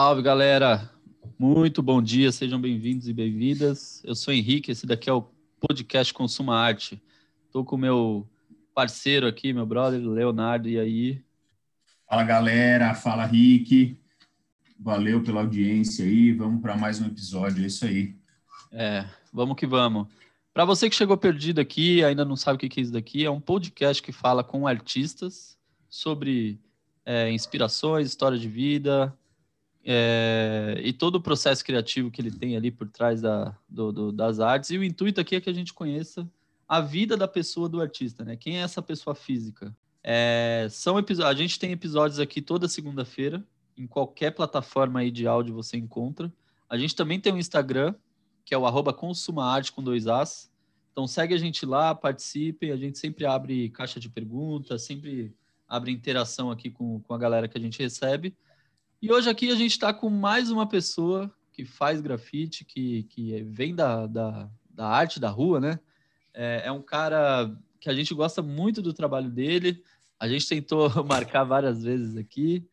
Salve, galera! Muito bom dia, sejam bem-vindos e bem-vindas. Eu sou Henrique, esse daqui é o podcast Consuma Arte. Estou com o meu parceiro aqui, meu brother, Leonardo, e aí? Fala, galera! Fala, Rick! Valeu pela audiência aí, vamos para mais um episódio, é isso aí. É, vamos que vamos. Para você que chegou perdido aqui, ainda não sabe o que é isso daqui, é um podcast que fala com artistas sobre é, inspirações, história de vida, é, e todo o processo criativo que ele tem ali por trás da, do, do, das artes. E o intuito aqui é que a gente conheça a vida da pessoa do artista, né? Quem é essa pessoa física? É, são A gente tem episódios aqui toda segunda-feira, em qualquer plataforma aí de áudio você encontra. A gente também tem um Instagram, que é o arroba consumaarte com dois As. Então segue a gente lá, participem, a gente sempre abre caixa de perguntas, sempre abre interação aqui com, com a galera que a gente recebe. E hoje aqui a gente está com mais uma pessoa que faz grafite, que, que vem da, da, da arte da rua, né? É, é, um cara que a gente gosta muito do trabalho dele. A gente tentou marcar várias vezes aqui.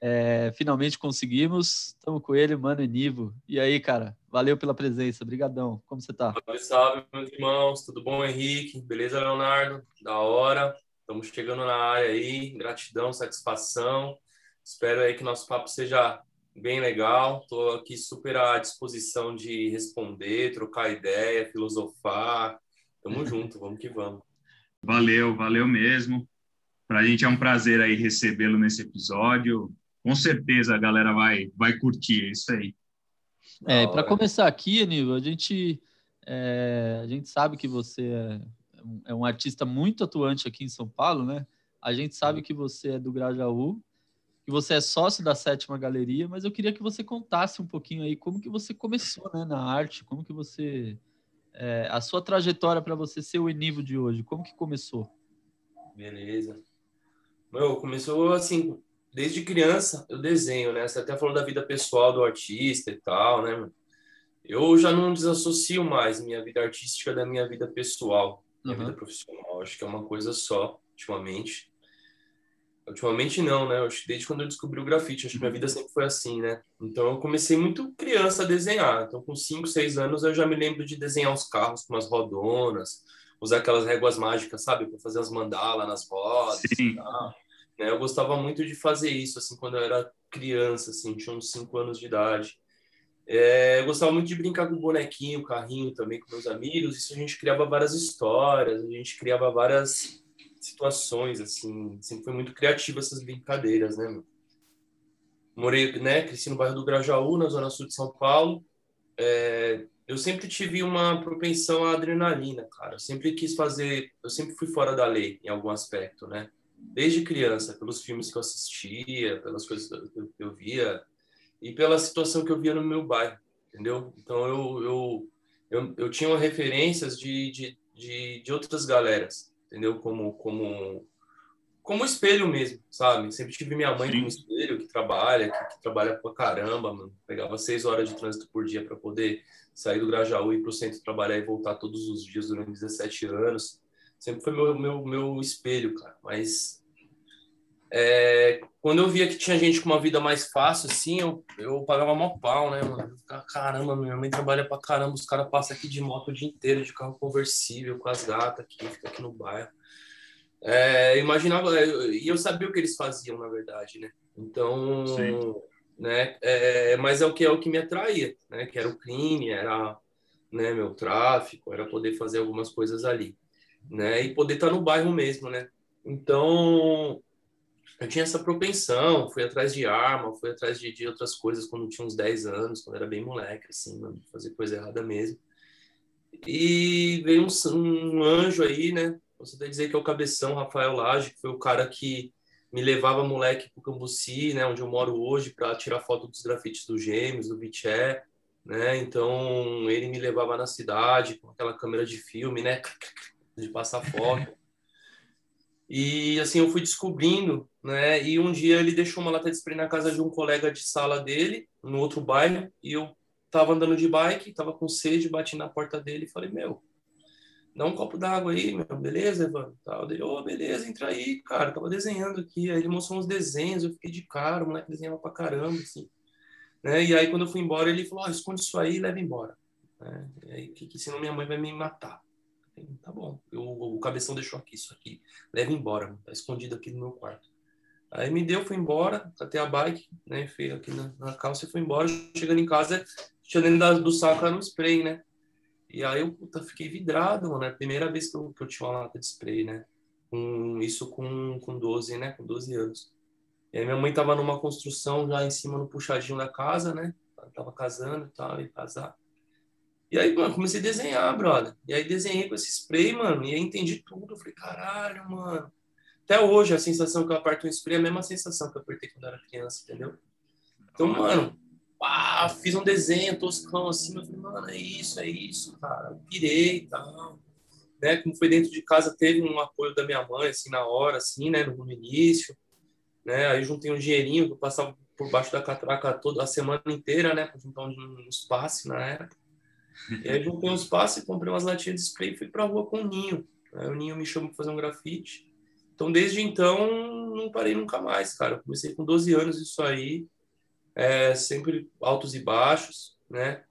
É, finalmente conseguimos. Estamos com ele, Mano Enivo. E aí, cara? Valeu pela presença. Obrigadão. Como você tá? Salve, salve, meus irmãos. Tudo bom, Henrique? Beleza, Leonardo? Da hora. Estamos chegando na área aí. Gratidão, satisfação. Espero aí que nosso papo seja bem legal. Estou aqui super à disposição de responder, trocar ideia, filosofar. Tamo junto, vamos que vamos. Valeu, valeu mesmo. Para a gente é um prazer aí recebê-lo nesse episódio. Com certeza a galera vai, vai curtir, é isso aí. É, para começar aqui, Aníbal, a gente, é, a gente sabe que você é, é um artista muito atuante aqui em São Paulo, né? A gente sabe que você é do Grajaú, que você é sócio da Sétima Galeria, mas eu queria que você contasse um pouquinho aí como que você começou né, na arte, como que você... É, a sua trajetória para você ser o Enivo de hoje, como que começou? Beleza. Meu, começou assim, desde criança eu desenho, né? Você até falou da vida pessoal do artista e tal, né? Eu já não desassocio mais minha vida artística da minha vida pessoal, minha uhum. vida profissional. Acho que é uma coisa só, ultimamente. Ultimamente não, né? Desde quando eu descobri o grafite, acho que minha vida sempre foi assim, né? Então eu comecei muito criança a desenhar. Então com 5, 6 anos eu já me lembro de desenhar os carros com umas rodonas, usar aquelas réguas mágicas, sabe? Para fazer as mandalas nas rodas Sim. Né? Eu gostava muito de fazer isso, assim, quando eu era criança, assim, tinha uns 5 anos de idade. É, eu gostava muito de brincar com bonequinho, carrinho também com meus amigos. Isso a gente criava várias histórias, a gente criava várias situações, assim, sempre foi muito criativo essas brincadeiras, né, meu? Morei, né, cresci no bairro do Grajaú, na zona sul de São Paulo. É, eu sempre tive uma propensão à adrenalina, cara. Eu sempre quis fazer, eu sempre fui fora da lei em algum aspecto, né? Desde criança, pelos filmes que eu assistia, pelas coisas que eu via e pela situação que eu via no meu bairro, entendeu? Então eu eu, eu, eu tinha referências de, de, de, de outras galeras entendeu? Como como como espelho mesmo, sabe? Sempre tive minha mãe Sim. como espelho, que trabalha, que, que, trabalha pra caramba, mano. Pegava seis horas de trânsito por dia para poder sair do Grajaú, ir pro centro trabalhar e voltar todos os dias durante 17 anos. Sempre foi meu, meu, meu espelho, cara. Mas é, quando eu via que tinha gente com uma vida mais fácil, assim, eu, eu pagava mó pau, né, mano? caramba, minha mãe trabalha pra caramba, os caras passam aqui de moto o dia inteiro, de carro conversível, com as gatas aqui, fica aqui no bairro. É, imaginava, é, e eu sabia o que eles faziam, na verdade, né? Então, Sim. né, é, mas é o que é o que me atraía, né? Que era o crime, era, né, meu tráfico, era poder fazer algumas coisas ali, né? E poder estar no bairro mesmo, né? Então, eu tinha essa propensão, fui atrás de arma, fui atrás de, de outras coisas quando tinha uns 10 anos, quando era bem moleque, assim, mano, fazer coisa errada mesmo. E veio um, um anjo aí, né? Você deve dizer que é o cabeção Rafael Lage, que foi o cara que me levava moleque pro Cambuci, né, onde eu moro hoje, para tirar foto dos grafites do Gêmeos, do Biché, né? Então ele me levava na cidade com aquela câmera de filme, né, de passar foto. E assim eu fui descobrindo, né? E um dia ele deixou uma lata de spray na casa de um colega de sala dele, no outro bairro, e eu tava andando de bike, tava com sede, bati na porta dele e falei: "Meu, dá um copo d'água aí, meu, beleza, Evandro?" Tal. Ele: "Ô, oh, beleza, entra aí, cara, tava desenhando aqui". Aí ele mostrou uns desenhos, eu fiquei de cara, o moleque desenhava pra caramba, assim. Né? E aí, quando eu fui embora, ele falou: oh, esconde isso aí e leva embora. Né? E aí, que, que senão minha mãe vai me matar. Tá bom, eu, o cabeção deixou aqui, isso aqui. Leva embora, tá escondido aqui no meu quarto. Aí me deu, fui embora, até a bike, né? Fui aqui na, na calça e fui embora. Chegando em casa, tinha dentro da, do saco era um spray, né? E aí eu puta, fiquei vidrado, mano. É a primeira vez que eu, que eu tinha uma lata de spray, né? Com, isso com, com 12, né? Com 12 anos. E aí minha mãe tava numa construção já em cima no puxadinho da casa, né? Ela tava casando e tal, ia casar. E aí, mano, comecei a desenhar, brother. E aí desenhei com esse spray, mano, e aí entendi tudo. Eu falei, caralho, mano. Até hoje, a sensação que eu aperto um spray é a mesma sensação que eu apertei quando eu era criança, entendeu? Então, mano, pá, fiz um desenho toscão assim, eu falei, mano, é isso, é isso, cara. Eu pirei e tal. Né? Como foi dentro de casa, teve um apoio da minha mãe, assim, na hora, assim, né, no início né? Aí juntei um dinheirinho que eu passava por baixo da catraca toda a semana inteira, né? Para juntar um, espaço na época. E aí juntei um espaço e comprei umas latinhas de spray e fui pra rua com o Ninho. Aí o Ninho me chamou para fazer um grafite. Então, desde então, não parei nunca mais, cara. Comecei com 12 anos isso aí. É, sempre altos e baixos, né?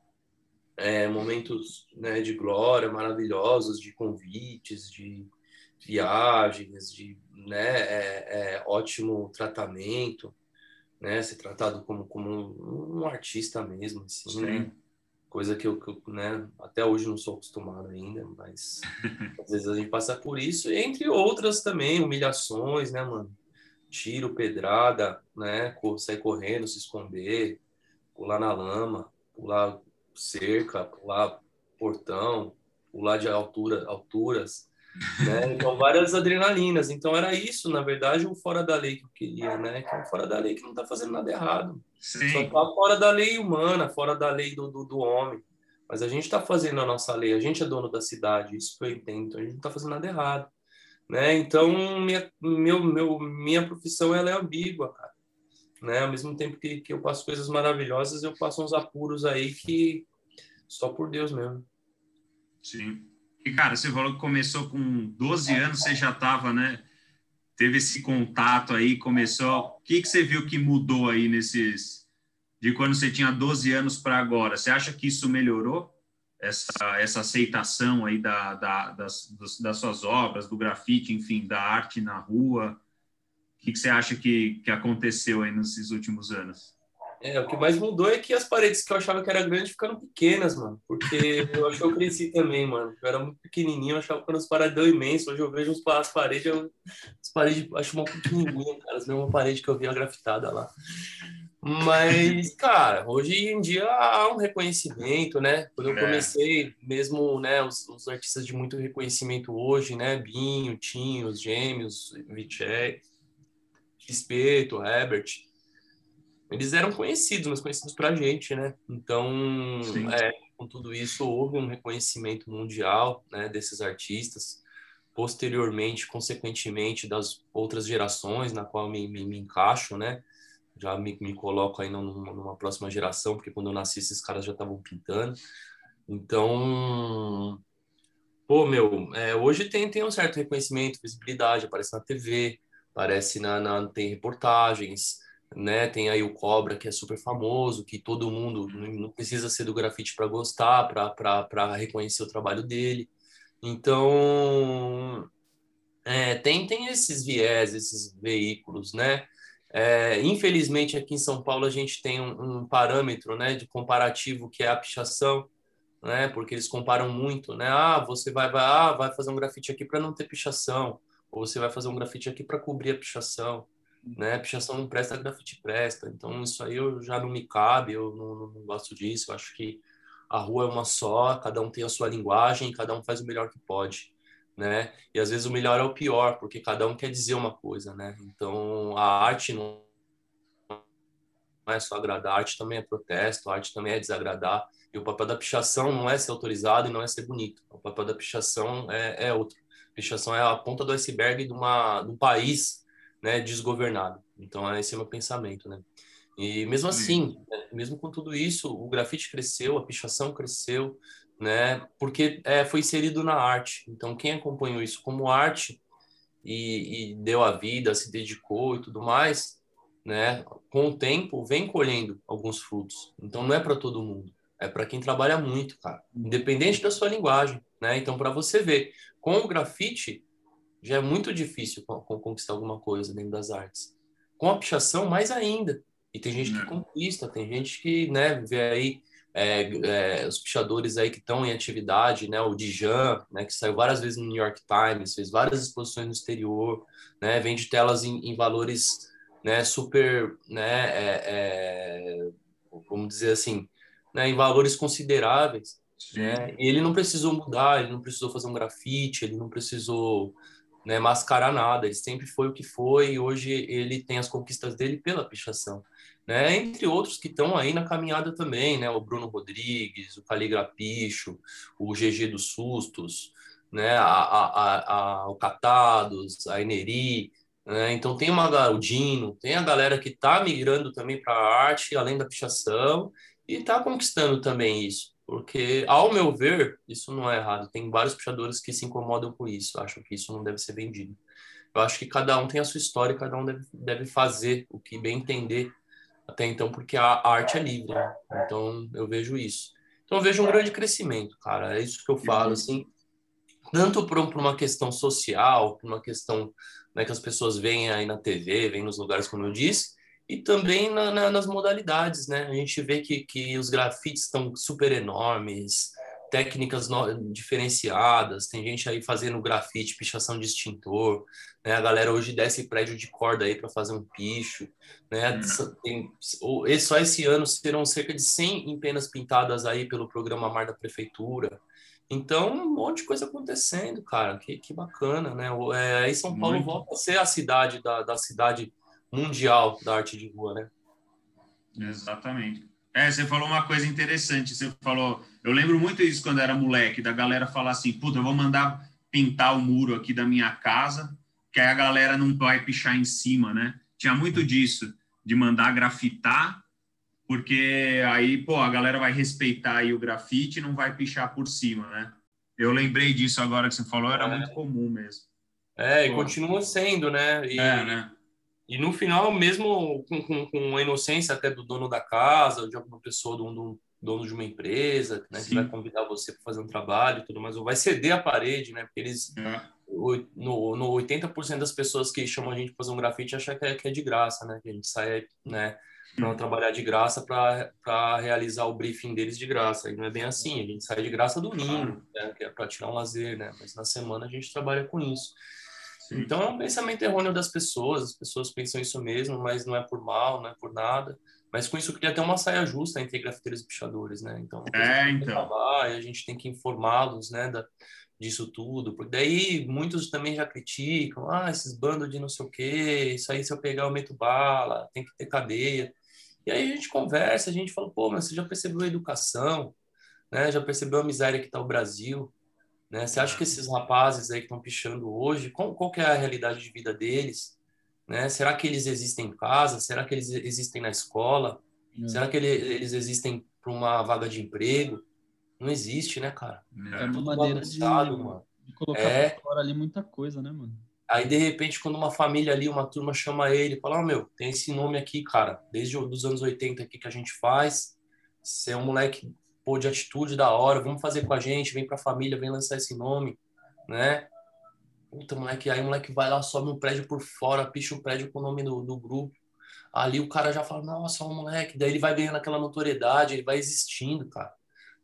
É, momentos né, de glória maravilhosos, de convites, de viagens, de né, é, é ótimo tratamento, né, ser tratado como, como um, um artista mesmo, assim, né? Coisa que eu, que eu, né, até hoje não sou acostumado ainda, mas às vezes a gente passa por isso, entre outras também, humilhações, né, mano? Tiro, pedrada, né? Sair correndo, se esconder, pular na lama, pular cerca, pular portão, pular de altura, alturas, né? Então, várias adrenalinas. Então, era isso, na verdade, o fora da lei que eu queria, né? Que é o fora da lei que não está fazendo nada errado. Sim. Só está fora da lei humana, fora da lei do, do, do homem. Mas a gente está fazendo a nossa lei, a gente é dono da cidade, isso que eu entendo. Então, a gente não está fazendo nada errado. Né? Então, minha, meu, meu, minha profissão ela é ambígua, cara. Né? Ao mesmo tempo que, que eu passo coisas maravilhosas, eu passo uns apuros aí que só por Deus mesmo. Sim. E, cara, você falou que começou com 12 anos, você já estava, né? Teve esse contato aí, começou. O que, que você viu que mudou aí nesses. de quando você tinha 12 anos para agora? Você acha que isso melhorou? Essa, essa aceitação aí da, da, das, das suas obras, do grafite, enfim, da arte na rua? O que, que você acha que, que aconteceu aí nesses últimos anos? É, o que mais mudou é que as paredes que eu achava que era grande ficaram pequenas, mano. Porque eu acho que eu cresci também, mano. Eu era muito pequenininho, eu achava que eram uns paredão imenso. Hoje eu vejo uns, as paredes, eu, as paredes, acho uma pequenininha, cara. As mesmas paredes que eu via grafitada lá. Mas, cara, hoje em dia há um reconhecimento, né? Quando eu é. comecei, mesmo, né, os, os artistas de muito reconhecimento hoje, né? Binho, Tinho, os Gêmeos, Vichet, Espeto, Herbert eles eram conhecidos, mas conhecidos para a gente, né? Então, é, com tudo isso, houve um reconhecimento mundial né, desses artistas. Posteriormente, consequentemente, das outras gerações na qual me, me, me encaixo, né? Já me, me coloco aí numa, numa, próxima geração, porque quando eu nasci, esses caras já estavam pintando. Então, pô, meu, é, hoje tem, tem um certo reconhecimento, visibilidade, aparece na TV, aparece na, na tem reportagens, né? Tem aí o Cobra, que é super famoso, que todo mundo não precisa ser do grafite para gostar, para reconhecer o trabalho dele. Então, é, tem, tem esses viés, esses veículos, né? É, infelizmente, aqui em São Paulo, a gente tem um, um, parâmetro né, de comparativo que é a pichação, né? Porque eles comparam muito, né? Ah, você vai, vai, ah, vai fazer um grafite aqui para não ter pichação, ou você vai fazer um grafite aqui para cobrir a pichação né? Pichação não presta, grafite presta. Então isso aí eu já não me cabe, eu não, não, gosto disso. Eu acho que a rua é uma só, cada um tem a sua linguagem, cada um faz o melhor que pode, né? E às vezes o melhor é o pior, porque cada um quer dizer uma coisa, né? Então a arte não é só agradar, a arte também é protesto, a arte também é desagradar. E o papel da pichação não é ser autorizado e não é ser bonito. O papel da pichação é, é outro. Pichação é a ponta do iceberg de, uma, de um país né, desgovernado. Então, esse é o meu pensamento, né? E mesmo assim, né, mesmo com tudo isso, o grafite cresceu, a pichação cresceu, né? Porque é, foi inserido na arte. Então, quem acompanhou isso como arte e, e, deu a vida, se dedicou e tudo mais, né, com o tempo, vem colhendo alguns frutos. Então, não é para todo mundo. É para quem trabalha muito, cara. Independente da sua linguagem, né? Então, para você ver, com o grafite, já é muito difícil conquistar alguma coisa dentro das artes. Com a pichação, mais ainda. E tem gente que é. conquista, tem gente que, né, vê aí é, é, os pichadores aí que estão em atividade, né, o Dijan, né, que saiu várias vezes no New York Times, fez várias exposições no exterior, né, vende telas em, em valores, né, super, né, é, é vamos dizer assim, né, em valores consideráveis. Né? E ele não precisou mudar, ele não precisou fazer um grafite, ele não precisou né, mascarar nada, ele sempre foi o que foi e hoje ele tem as conquistas dele pela pichação. Né? Entre outros que estão aí na caminhada também, né? o Bruno Rodrigues, o Caligra Picho, o GG dos Sustos, né? a, a, a, o Catados, a Eneri, né? Então tem uma o Dino, tem a galera que está migrando também para a arte, além da pichação, e está conquistando também isso. Porque, ao meu ver, isso não é errado. Tem vários puxadores que se incomodam com isso. Acham que isso não deve ser vendido. Eu acho que cada um tem a sua história, cada um deve, deve fazer o que bem entender até então, porque a, arte é livre. Né? Então, eu vejo isso. Então, eu vejo um grande crescimento, cara. É isso que eu falo, assim. Tanto por, por uma questão social, por uma questão né, que as pessoas veem aí na TV, veem nos lugares, como eu disse, e também na, na, nas modalidades, né? A gente vê que, que os grafites estão super enormes, técnicas no, diferenciadas, tem gente aí fazendo grafite, pichação de extintor, né? A galera hoje desce prédio de corda aí para fazer um picho, né? Hum. Tem, só esse ano serão cerca de 100 empenas pintadas aí pelo programa Mar da Prefeitura. Então, um monte de coisa acontecendo, cara, que, que bacana, né? É, aí São Paulo Muito. volta a ser a cidade da, da cidade mundial da arte de rua, né? Exatamente. É, você falou uma coisa interessante. Você falou, eu lembro muito isso quando era moleque, da galera falar assim, puta, eu vou mandar pintar o muro aqui da minha casa, que aí a galera não vai pichar em cima, né? Tinha muito disso, de mandar grafitar, porque aí, pô, a galera vai respeitar aí o grafite e não vai pichar por cima, né? Eu lembrei disso agora que você falou, era é. muito comum mesmo. É, pô. e continua sendo, né? E, é, né? E no final, mesmo com, com, com, a inocência até do dono da casa, de alguma pessoa, do, do dono de uma empresa, né, que vai convidar você para fazer um trabalho e tudo mais, ou vai ceder a parede, né? Porque eles, é. no, no 80% das pessoas que chamam a gente para fazer um grafite acham que é, que é de graça, né? Que a gente sai, né? Para trabalhar de graça para realizar o briefing deles de graça. E não é bem assim, a gente sai de graça domingo, né, que é para tirar um lazer, né? Mas na semana a gente trabalha com isso. Então é um pensamento errôneo das pessoas, as pessoas pensam isso mesmo, mas não é por mal, não é por nada. Mas com isso queria ter uma saia justa entre grafiteiros e pichadores, né? Então, é, então. a gente tem que informá-los, né, da, disso tudo, porque daí muitos também já criticam, ah, esses bandos de não sei o quê, isso aí se eu pegar eu meto bala, tem que ter cadeia. E aí a gente conversa, a gente fala, pô, mas você já percebeu a educação, né? Já percebeu a miséria que está o Brasil? Né? Você acha que esses rapazes aí que estão pichando hoje, qual, qual é a realidade de vida deles? Né? Será que eles existem em casa? Será que eles existem na escola? Será que ele, eles existem para uma vaga de emprego? Não existe, né, cara? É uma maneira de, mano. de colocar é. fora ali muita coisa, né, mano? Aí, de repente, quando uma família ali, uma turma chama ele, fala, oh, meu, tem esse nome aqui, cara, desde os anos 80 aqui que a gente faz, você é um moleque pô, de atitude da hora, vamos fazer com a gente, vem pra família, vem lançar esse nome, né? Puta, moleque, aí o moleque vai lá, sobe um prédio por fora, picha o prédio com o nome do, do grupo. Ali o cara já fala, nossa, o moleque. Daí ele vai ganhando aquela notoriedade, ele vai existindo, cara.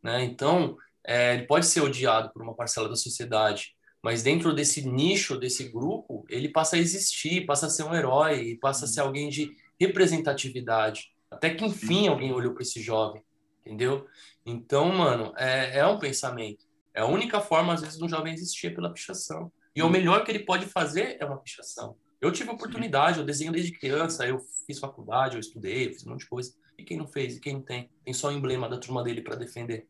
Né? Então, é, ele pode ser odiado por uma parcela da sociedade, mas dentro desse nicho, desse grupo, ele passa a existir, passa a ser um herói, passa a ser alguém de representatividade. Até que enfim alguém olhou para esse jovem, entendeu? Então, mano, é, é um pensamento. É a única forma, às vezes, de um jovem existir pela pichação. E o melhor que ele pode fazer é uma pichação. Eu tive oportunidade, eu desenho desde criança, eu fiz faculdade, eu estudei, eu fiz um monte de coisa. E quem não fez? E quem não tem? Tem só o emblema da turma dele para defender.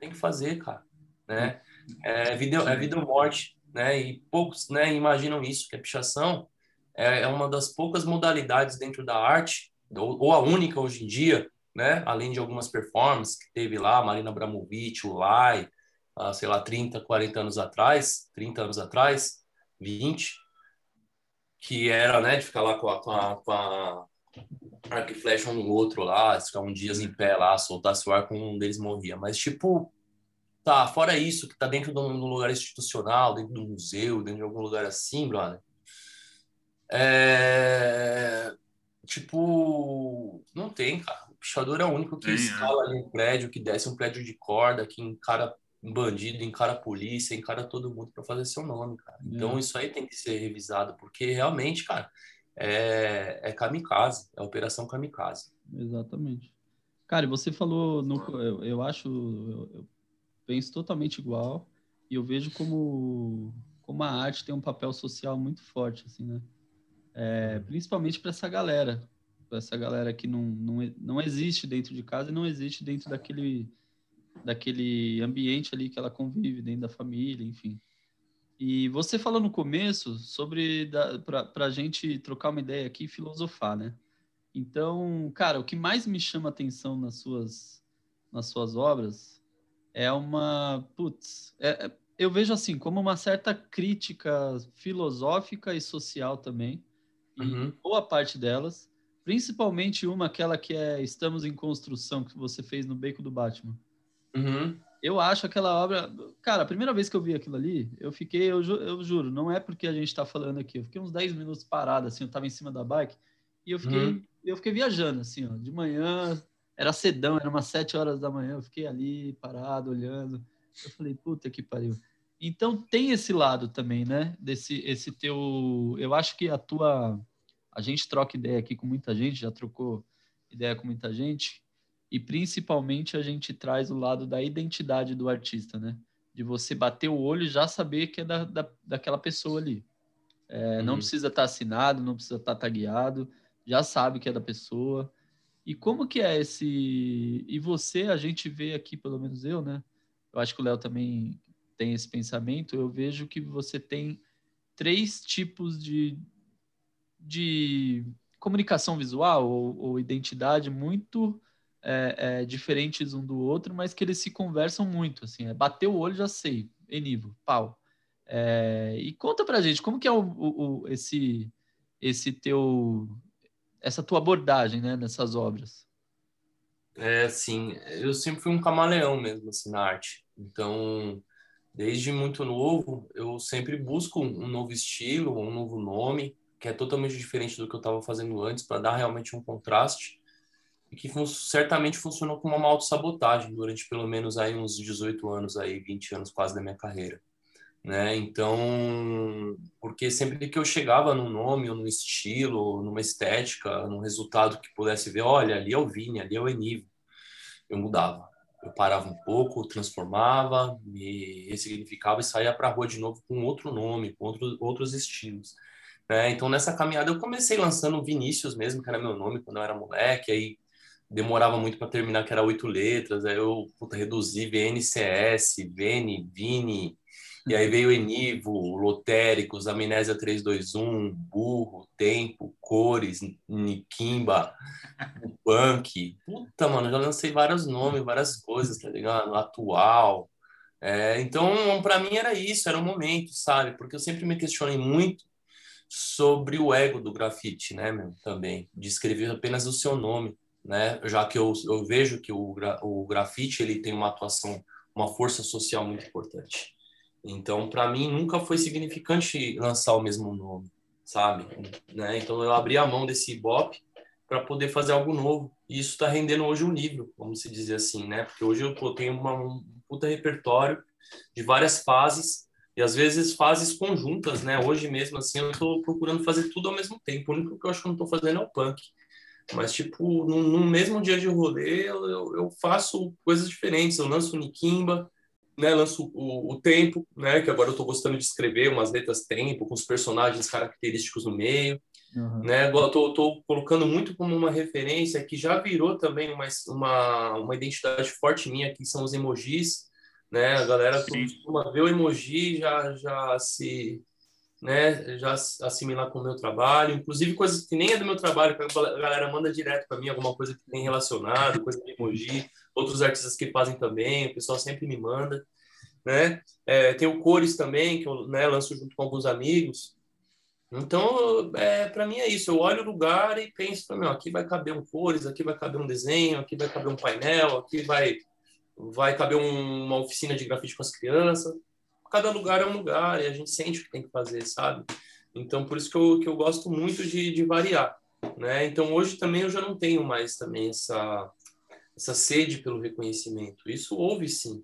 Tem que fazer, cara. Né? É vida, é vida ou morte. Né? E poucos né, imaginam isso, que a pichação é, é uma das poucas modalidades dentro da arte, ou, ou a única hoje em dia, né? Além de algumas performances que teve lá, Marina Abramovic, o Lai, uh, sei lá, 30, 40 anos atrás, 30 anos atrás, 20, que era, né, de ficar lá com a, com a, com a, arco e flecha um no outro lá, ficavam dias em pé lá, soltasse o ar com um deles morria. Mas, tipo, tá, fora isso, que tá dentro de um lugar institucional, dentro do museu, dentro de algum lugar assim, brother. É... Tipo, não tem, cara. O pichador é o único que é. escala é. ali um prédio, que desce um prédio de corda, que encara bandido, encara a polícia, encara todo mundo para fazer seu nome, cara. Então, é. isso aí tem que ser revisado, porque realmente, cara, é, é kamikaze, é operação kamikaze. Exatamente. Cara, você falou, no, eu, eu acho, eu, eu, penso totalmente igual e eu vejo como, como a arte tem um papel social muito forte, assim, né? É, principalmente para essa galera, essa galera que não, não, não existe dentro de casa e não existe dentro daquele, daquele ambiente ali que ela convive, dentro da família, enfim. E você falou no começo sobre para a gente trocar uma ideia aqui e filosofar, né? Então, cara, o que mais me chama atenção nas suas, nas suas obras é uma. Putz, é, é, eu vejo assim, como uma certa crítica filosófica e social também, uhum. e boa parte delas, principalmente uma, aquela que é Estamos em Construção, que você fez no Beco do Batman. Uhum eu acho aquela obra. Cara, a primeira vez que eu vi aquilo ali, eu fiquei, eu, ju, eu juro, não é porque a gente está falando aqui, eu fiquei uns 10 minutos parado, assim, eu estava em cima da bike, e eu fiquei, uhum. eu fiquei viajando, assim, ó, de manhã, era cedão, era umas 7 horas da manhã, eu fiquei ali parado, olhando. Eu falei, puta que pariu. Então tem esse lado também, né? Desse esse teu. Eu acho que a tua. A gente troca ideia aqui com muita gente, já trocou ideia com muita gente e principalmente a gente traz o lado da identidade do artista, né? De você bater o olho e já saber que é da, da, daquela pessoa ali. É, uhum. Não precisa estar tá assinado, não precisa estar tá tagueado, já sabe que é da pessoa. E como que é esse... E você, a gente vê aqui, pelo menos eu, né? Eu acho que o Léo também tem esse pensamento. Eu vejo que você tem três tipos de, de comunicação visual ou, ou identidade muito é, é, diferentes um do outro, mas que eles se conversam muito, assim, é, bater o olho já sei, Enivo, pau. É, e conta pra gente, como que é o, o, esse, esse teu, essa tua abordagem, né, nessas obras? É, assim, eu sempre fui um camaleão mesmo, assim, na arte. Então, desde muito novo, eu sempre busco um novo estilo, um novo nome, que é totalmente diferente do que eu estava fazendo antes, para dar realmente um contraste e que fun certamente funcionou como uma autossabotagem durante pelo menos aí uns 18 anos, aí 20 anos quase da minha carreira. Né? Então, porque sempre que eu chegava num nome, ou num estilo, numa estética, num resultado que pudesse ver, olha, ali é o Vini, ali é o Enivo, eu mudava. Eu parava um pouco, transformava, me ressignificava e saía para a rua de novo com outro nome, com outro, outros estilos. Né? Então, nessa caminhada, eu comecei lançando Vinícius mesmo, que era meu nome quando eu era moleque, aí demorava muito para terminar, que era oito letras, aí eu puta, reduzi VNCS, Vene, Vini, e aí veio Enivo, Lotéricos, Amnésia 321, Burro, Tempo, Cores, Nikimba, Punk. Puta, mano, já lancei vários nomes, várias coisas, tá ligado? Atual. É, então, para mim era isso, era o momento, sabe? Porque eu sempre me questionei muito sobre o ego do grafite, né, meu? Também, de escrever apenas o seu nome né? Já que eu, eu vejo que o, o grafite ele tem uma atuação, uma força social muito importante. Então, para mim, nunca foi significante lançar o mesmo nome, sabe? Né? Então, eu abri a mão desse Ibope para poder fazer algo novo. E isso está rendendo hoje um livro, vamos se dizer assim, né? Porque hoje eu tenho uma, um puta repertório de várias fases e às vezes fases conjuntas, né? Hoje mesmo, assim, eu estou procurando fazer tudo ao mesmo tempo. O único que eu acho que eu não estou fazendo é o punk. Mas, tipo, no, no mesmo dia de rolê, eu, eu, faço coisas diferentes. Eu lanço o Nikimba, né? Lanço o, o Tempo, né? Que agora eu tô gostando de escrever umas letras Tempo, com os personagens característicos no meio. Uhum. Né? Eu tô, tô, colocando muito como uma referência que já virou também uma, uma, uma identidade forte minha, que são os emojis. Né? A galera costuma ver o emoji já, já se né, já assimilar com o meu trabalho, inclusive coisas que nem é do meu trabalho, que a galera manda direto para mim, alguma coisa que tem relacionado, coisa de emoji, outros artistas que fazem também, o pessoal sempre me manda, né? É, tem o Cores também, que eu né, lanço junto com alguns amigos, Então, é, para mim é isso. Eu olho o lugar e penso, meu, aqui vai caber um cores, aqui vai caber um desenho, aqui vai caber um painel, aqui vai vai caber um, uma oficina de grafite com as crianças. Cada lugar é um lugar e a gente sente o que tem que fazer, sabe? Então, por isso que eu, que eu gosto muito de, de variar, né? Então, hoje também eu já não tenho mais também essa, essa sede pelo reconhecimento. Isso houve sim.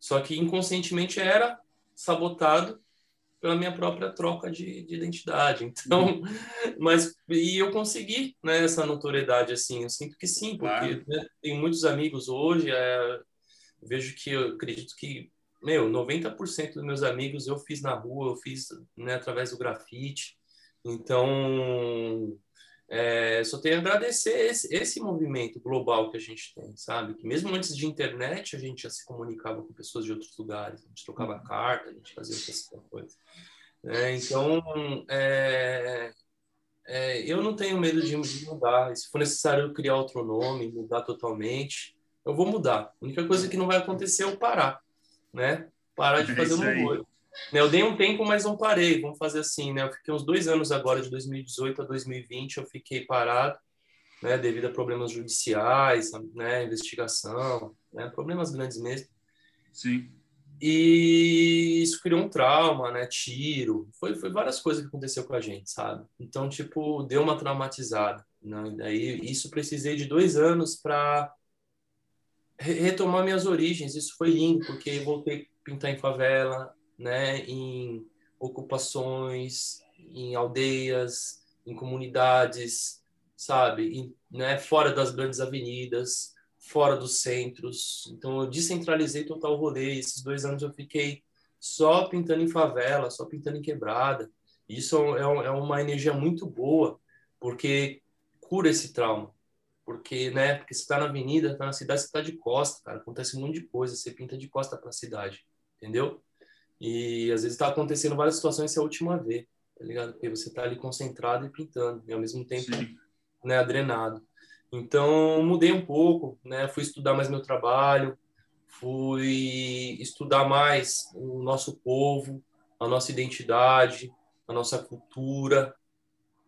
Só que inconscientemente era sabotado pela minha própria troca de, de identidade. Então, mas e eu consegui né, essa notoriedade assim. Eu sinto que sim, porque claro. né, tenho muitos amigos hoje. É, vejo que eu acredito que meu 90% dos meus amigos eu fiz na rua, eu fiz né, através do grafite. Então, é, só tenho a agradecer esse, esse movimento global que a gente tem, sabe? Que mesmo antes de internet a gente já se comunicava com pessoas de outros lugares, a gente trocava uhum. carta, a gente fazia outras coisas. É, então, é, é, eu não tenho medo de, mudar. Se for necessário criar outro nome, mudar totalmente, eu vou mudar. A única coisa que não vai acontecer é eu parar, né? Parar de é fazer um molho. Né, eu dei um tempo, mas não parei. Vamos fazer assim, né? Eu fiquei uns dois anos agora, de 2018 a 2020, eu fiquei parado, né? Devido a problemas judiciais, né? Investigação, né? Problemas grandes mesmo. Sim. E isso criou um trauma, né? Tiro, foi, foi várias coisas que aconteceu com a gente, sabe? Então, tipo, deu uma traumatizada. Né? E daí, isso precisei de dois anos para retomar minhas origens. Isso foi lindo, porque voltei a pintar em favela, né, em ocupações, em aldeias, em comunidades, sabe, em, né, fora das grandes avenidas, fora dos centros. Então eu descentralizei total o rolê. Esses dois anos eu fiquei só pintando em favela, só pintando em quebrada. Isso é, é uma energia muito boa, porque cura esse trauma. Porque, né, porque você está na avenida, está na cidade, você está de costa, cara. Acontece um monte de coisa, você pinta de costa para a cidade, entendeu? E às vezes está acontecendo várias situações, você é a última a ver, tá ligado? Porque você está ali concentrado e pintando, e ao mesmo tempo, Sim. né, adrenado. Então, mudei um pouco, né? Fui estudar mais meu trabalho, fui estudar mais o nosso povo, a nossa identidade, a nossa cultura,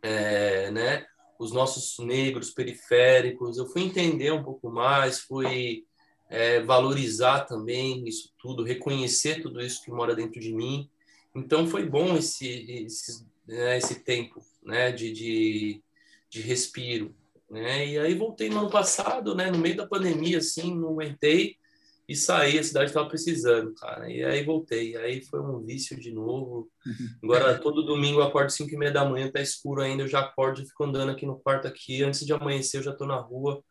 é, né? Os nossos negros periféricos. Eu fui entender um pouco mais, fui é, valorizar também isso tudo, reconhecer tudo isso que mora dentro de mim. Então foi bom esse esse, né, esse tempo né, de, de, de respiro. Né? E aí voltei no ano passado, né, no meio da pandemia, assim, não aguentei e saí, a cidade estava precisando, cara. E aí voltei. Aí foi um vício de novo. Agora, todo domingo eu acordo 5 e meia da manhã, tá escuro ainda, eu já acordo e fico andando aqui no quarto aqui. Antes de amanhecer, eu já tô na rua,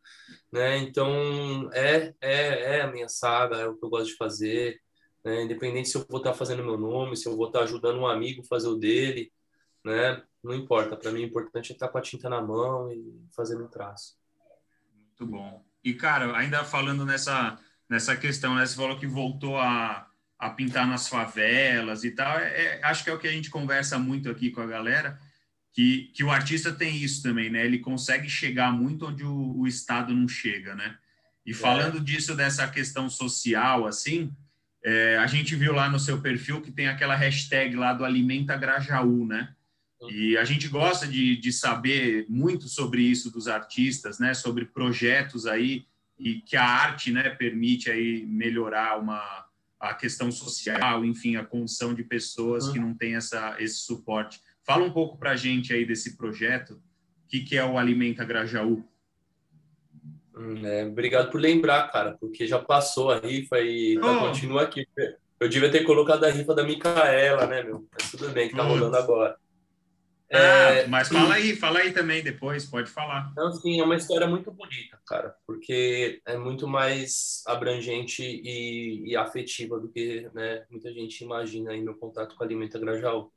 né? Então, é, é, é a minha saga, é o que eu gosto de fazer. Né? Independente se eu vou estar tá fazendo meu nome, se eu vou estar tá ajudando um amigo fazer o dele, né? Não importa. Para mim, o importante é estar tá com a tinta na mão e fazendo um traço. Muito bom. E, cara, ainda falando nessa nessa questão, né? Você falou que voltou a, a pintar nas favelas e tal. É, é, acho que é o que a gente conversa muito aqui com a galera, que, que o artista tem isso também, né? Ele consegue chegar muito onde o, o Estado não chega, né? E falando é. disso, dessa questão social, assim, é, a gente viu lá no seu perfil que tem aquela hashtag lá do Alimenta Grajaú, né? E a gente gosta de, de saber muito sobre isso dos artistas, né? Sobre projetos aí e que a arte né, permite aí melhorar uma, a questão social, enfim, a condição de pessoas que não têm essa, esse suporte. Fala um pouco para a gente aí desse projeto, o que, que é o Alimenta Grajaú? Hum, é, obrigado por lembrar, cara, porque já passou a rifa e tá, oh. continua aqui. Eu devia ter colocado a rifa da Micaela, né, meu? Mas tudo bem, que tá rolando agora. Ah, é, mas fala aí, fala aí também depois, pode falar. Então, sim, é uma história muito bonita, cara, porque é muito mais abrangente e, e afetiva do que né, muita gente imagina aí no contato com a Alimenta Grajaú.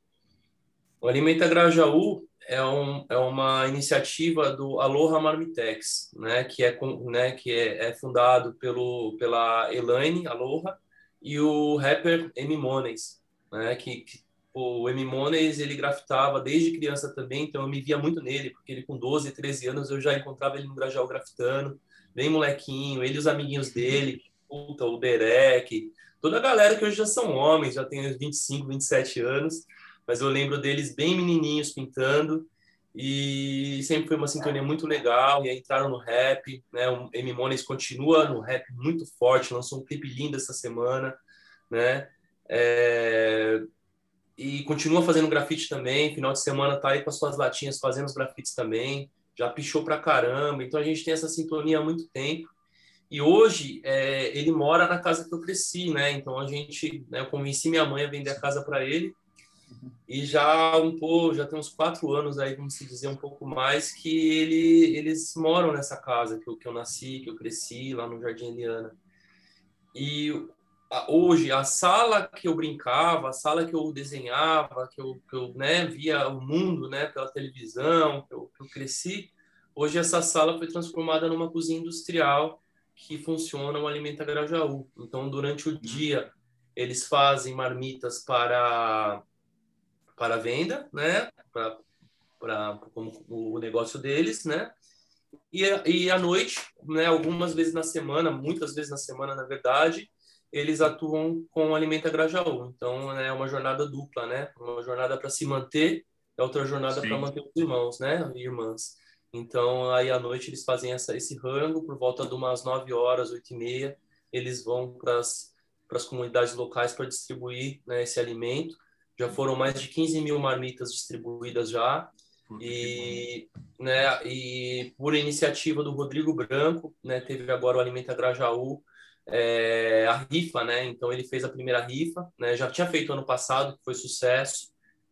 O Alimenta Grajaú é, um, é uma iniciativa do Aloha Marmitex, né, que, é, né, que é, é fundado pelo, pela Elaine Aloha e o rapper M. Mones, né, que, que o M. Mones, ele grafitava desde criança também, então eu me via muito nele, porque ele com 12, 13 anos eu já encontrava ele no Grajaú grafitando, bem molequinho, ele e os amiguinhos dele, puta, o Derek, toda a galera que hoje já são homens, já tem 25, 27 anos, mas eu lembro deles bem menininhos pintando e sempre foi uma sintonia muito legal. E aí entraram no rap, né? O M Mones continua no rap muito forte, lançou um clipe lindo essa semana, né? É... E continua fazendo grafite também. Final de semana tá aí com as suas latinhas fazendo os grafites também. Já pichou pra caramba. Então a gente tem essa sintonia há muito tempo. E hoje é, ele mora na casa que eu cresci, né? Então a gente, né, eu convenci minha mãe a vender a casa para ele. E já um pouco, já tem uns quatro anos aí, vamos dizer um pouco mais, que ele, eles moram nessa casa que eu, que eu nasci, que eu cresci lá no Jardim Eliana. E hoje a sala que eu brincava, a sala que eu desenhava, que eu, que eu né, via o mundo, né, pela televisão, que eu, que eu cresci, hoje essa sala foi transformada numa cozinha industrial que funciona o Alimenta Grajaú. Então, durante o dia, eles fazem marmitas para para venda, né? Para para o negócio deles, né? E, e à noite, né? Algumas vezes na semana, muitas vezes na semana, na verdade, eles atuam com o Alimenta Grajaú. Então, né, é uma jornada dupla, né? Uma jornada para se manter e outra jornada para manter os irmãos, né? E irmãs. Então, aí à noite eles fazem essa, esse rango, por volta de umas 9 horas, 8 e meia, eles vão para as comunidades locais para distribuir né, esse alimento. Já foram mais de 15 mil marmitas distribuídas já. e, né, e por iniciativa do Rodrigo Branco, né, teve agora o Alimenta Grajaú, é, a rifa, né? Então ele fez a primeira rifa, né? Já tinha feito ano passado, que foi sucesso.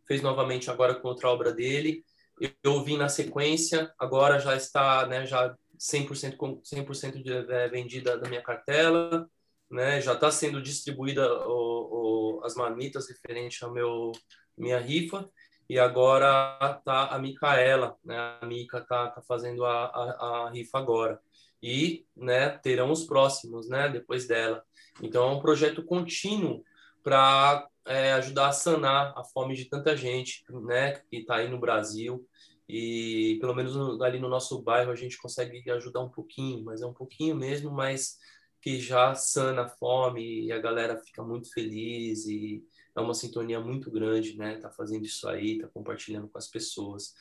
Fez novamente agora com outra obra dele. Eu, eu na sequência, agora já está, né, já 100% 100% de, é, vendida da minha cartela, né? Já está sendo distribuída o, o, as marmitas referente ao meu minha rifa e agora tá a Micaela, né? A Mica tá, tá fazendo a, a, a rifa agora e né, terão os próximos né, depois dela. Então, é um projeto contínuo para é, ajudar a sanar a fome de tanta gente né, que está aí no Brasil. E pelo menos ali no nosso bairro a gente consegue ajudar um pouquinho, mas é um pouquinho mesmo, mas que já sana a fome e a galera fica muito feliz e é uma sintonia muito grande, né? Tá fazendo isso aí, tá compartilhando com as pessoas,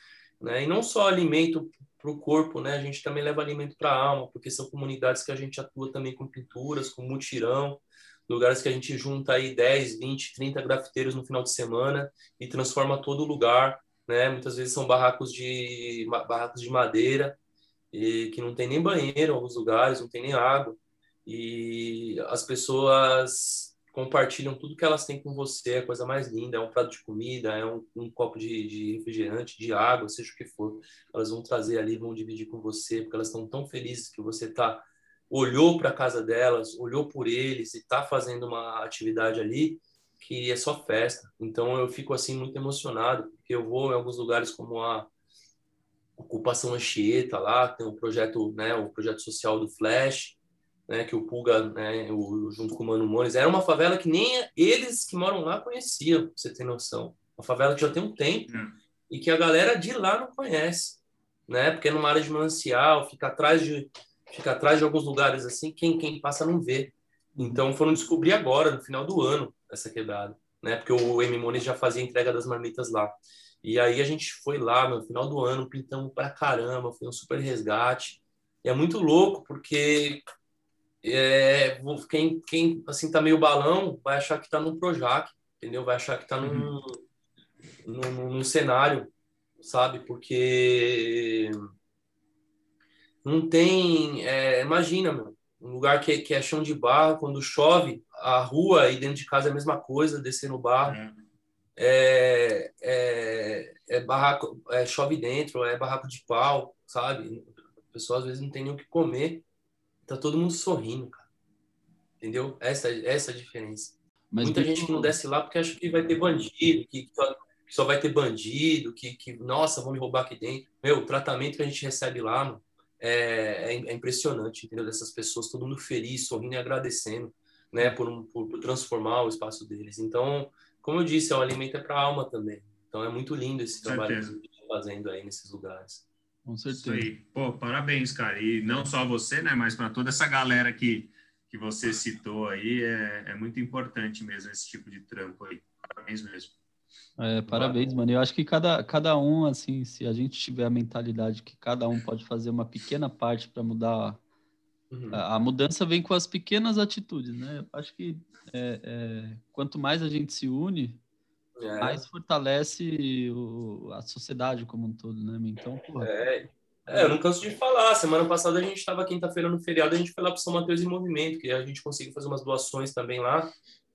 né? E não só alimento para o corpo, né? A gente também leva alimento para a alma, porque são comunidades que a gente atua também com pinturas, com mutirão, lugares que a gente junta aí 10, 20, 30 grafiteiros no final de semana e transforma todo o lugar, né? Muitas vezes são barracos de barracos de madeira e que não tem nem banheiro em alguns lugares, não tem nem água. E as pessoas compartilham tudo que elas têm com você, é a coisa mais linda, é um prato de comida, é um, um copo de, de, refrigerante, de água, seja o que for. Elas vão trazer ali, vão dividir com você, porque elas estão tão felizes que você tá olhou para a casa delas, olhou por eles e está fazendo uma atividade ali que é só festa. Então eu fico assim muito emocionado, porque eu vou em alguns lugares como a Ocupação Anchieta lá, tem um projeto, né, o projeto social do Flash, né, que o Pulga, né, o, junto com o Mano Mones, era uma favela que nem eles que moram lá conheciam, pra você ter noção. Uma favela que já tem um tempo hum. e que a galera de lá não conhece, né? Porque é numa área de manancial, fica atrás de fica atrás de alguns lugares assim, quem quem passa não vê. Então foram descobrir agora, no final do ano, essa quebrada, né? Porque o M Mones já fazia entrega das marmitas lá. E aí a gente foi lá no final do ano, pintamos pra caramba, foi um super resgate. E é muito louco porque é, quem, quem assim tá meio balão vai achar que tá num Projac, entendeu? Vai achar que tá num, uhum. num, num, cenário, sabe? Porque não tem. É, imagina, meu, um lugar que, que é chão de barro, quando chove, a rua e dentro de casa é a mesma coisa, descer no barro. Uhum. É, é, é, barraco, é, chove dentro, é barraco de pau, sabe? A pessoa às vezes não tem nem o que comer tá todo mundo sorrindo, cara. Entendeu? Essa, essa é a diferença. Mas Muita gente que não desce lá porque acha que vai ter bandido, que só, que só vai ter bandido, que, que, nossa, vão me roubar aqui dentro. Meu, o tratamento que a gente recebe lá, mano, é, é, é impressionante, entendeu? Dessas pessoas, todo mundo feliz, sorrindo e agradecendo, né, por, um, por, por transformar o espaço deles. Então, como eu disse, é um alimento é para a alma também. Então, é muito lindo esse trabalho que a gente está fazendo aí nesses lugares. Com certeza. Isso aí. Pô, parabéns, cara. E não só você, né, mas para toda essa galera que, que você citou aí, é, é muito importante mesmo esse tipo de trampo aí. Parabéns mesmo. É, parabéns, mano. Eu acho que cada, cada um, assim, se a gente tiver a mentalidade que cada um pode fazer uma pequena parte para mudar. Uhum. A, a, mudança vem com as pequenas atitudes, né? Eu acho que é, é, quanto mais a gente se une, é. mais fortalece o, a sociedade como um todo, né? Então, porra. É, é, eu não canso de falar. Semana passada a gente estava quinta-feira no feriado, a gente foi lá para São Mateus em Movimento, que a gente conseguiu fazer umas doações também lá,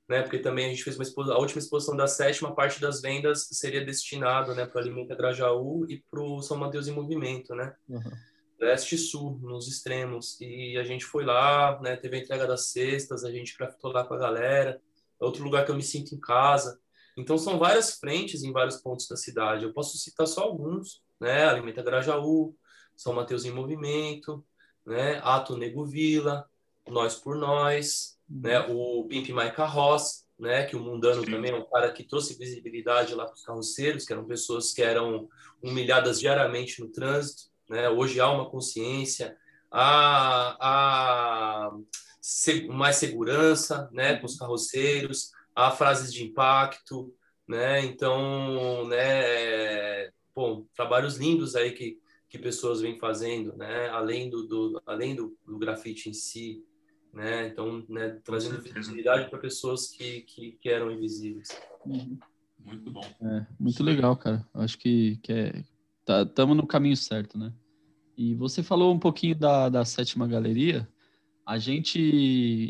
né? Porque também a gente fez uma exposição, a última exposição da sétima parte das vendas seria destinado, né, para Alimenta Grajaú e para o São Mateus em Movimento, né? Uhum. Leste e sul, nos extremos. E a gente foi lá, né? Teve a entrega das cestas, a gente craftou lá com a galera. É outro lugar que eu me sinto em casa. Então são várias frentes em vários pontos da cidade. Eu posso citar só alguns, né? Alimenta Grajaú, são Mateus em Movimento, né? Ato Nego Vila, Nós por Nós, uhum. né? O Pimp My Carroça, né? Que o Mundano Sim. também é um cara que trouxe visibilidade lá para os carroceiros, que eram pessoas que eram humilhadas diariamente no trânsito, né? Hoje há uma consciência, há, há mais segurança, né? Com os carroceiros, há frases de impacto, né? Então, né? Bom, trabalhos lindos aí que que pessoas vêm fazendo, né? Além do, do além do, do, grafite em si, né? Então, né? Trazendo visibilidade para pessoas que, que, que, eram invisíveis. Uhum. Muito bom. É, muito legal, cara. Acho que, que é, estamos tá, no caminho certo, né? E você falou um pouquinho da, da sétima galeria. A gente,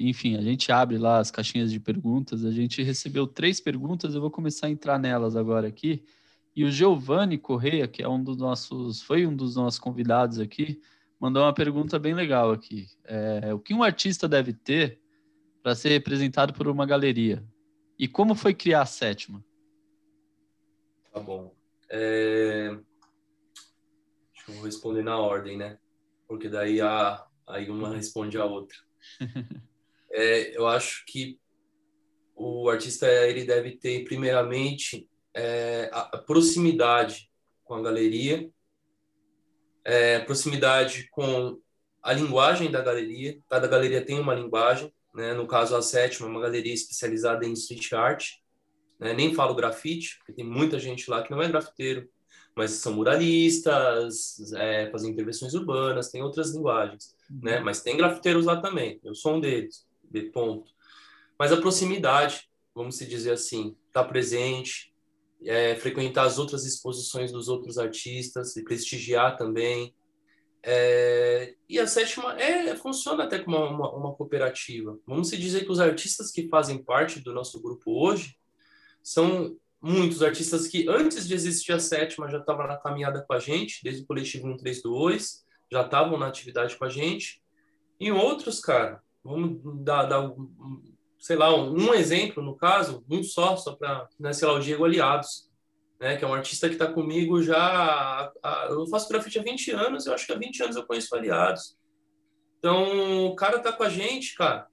enfim, a gente abre lá as caixinhas de perguntas. A gente recebeu três perguntas. Eu vou começar a entrar nelas agora aqui. E o Giovanni Correia, que é um dos nossos, foi um dos nossos convidados aqui, mandou uma pergunta bem legal aqui. É, o que um artista deve ter para ser representado por uma galeria? E como foi criar a sétima? Tá bom. É... Deixa eu responder na ordem, né? Porque daí a, aí uma responde a outra. é, eu acho que o artista ele deve ter primeiramente é, a proximidade com a galeria, é, proximidade com a linguagem da galeria. Cada galeria tem uma linguagem. Né? No caso, a sétima é uma galeria especializada em street art. Né? Nem falo grafite, porque tem muita gente lá que não é grafiteiro, mas são muralistas, é, fazem intervenções urbanas, tem outras linguagens. Né? Uhum. Mas tem grafiteiros lá também. Eu sou um deles, de ponto. Mas a proximidade, vamos se dizer assim, está presente, é, frequentar as outras exposições dos outros artistas e prestigiar também. É, e a sétima é, funciona até como uma, uma, uma, cooperativa. Vamos se dizer que os artistas que fazem parte do nosso grupo hoje são muitos artistas que antes de existir a sétima já estavam na caminhada com a gente, desde o coletivo 132, já estavam na atividade com a gente. E outros, cara, vamos dar, dar sei lá, um, exemplo, no caso, um só, só para, né, sei lá, o Diego Aliados, né, que é um artista que está comigo já. A, eu faço grafite há 20 anos, eu acho que há 20 anos eu conheço Aliados. Então, o cara tá com a gente, cara.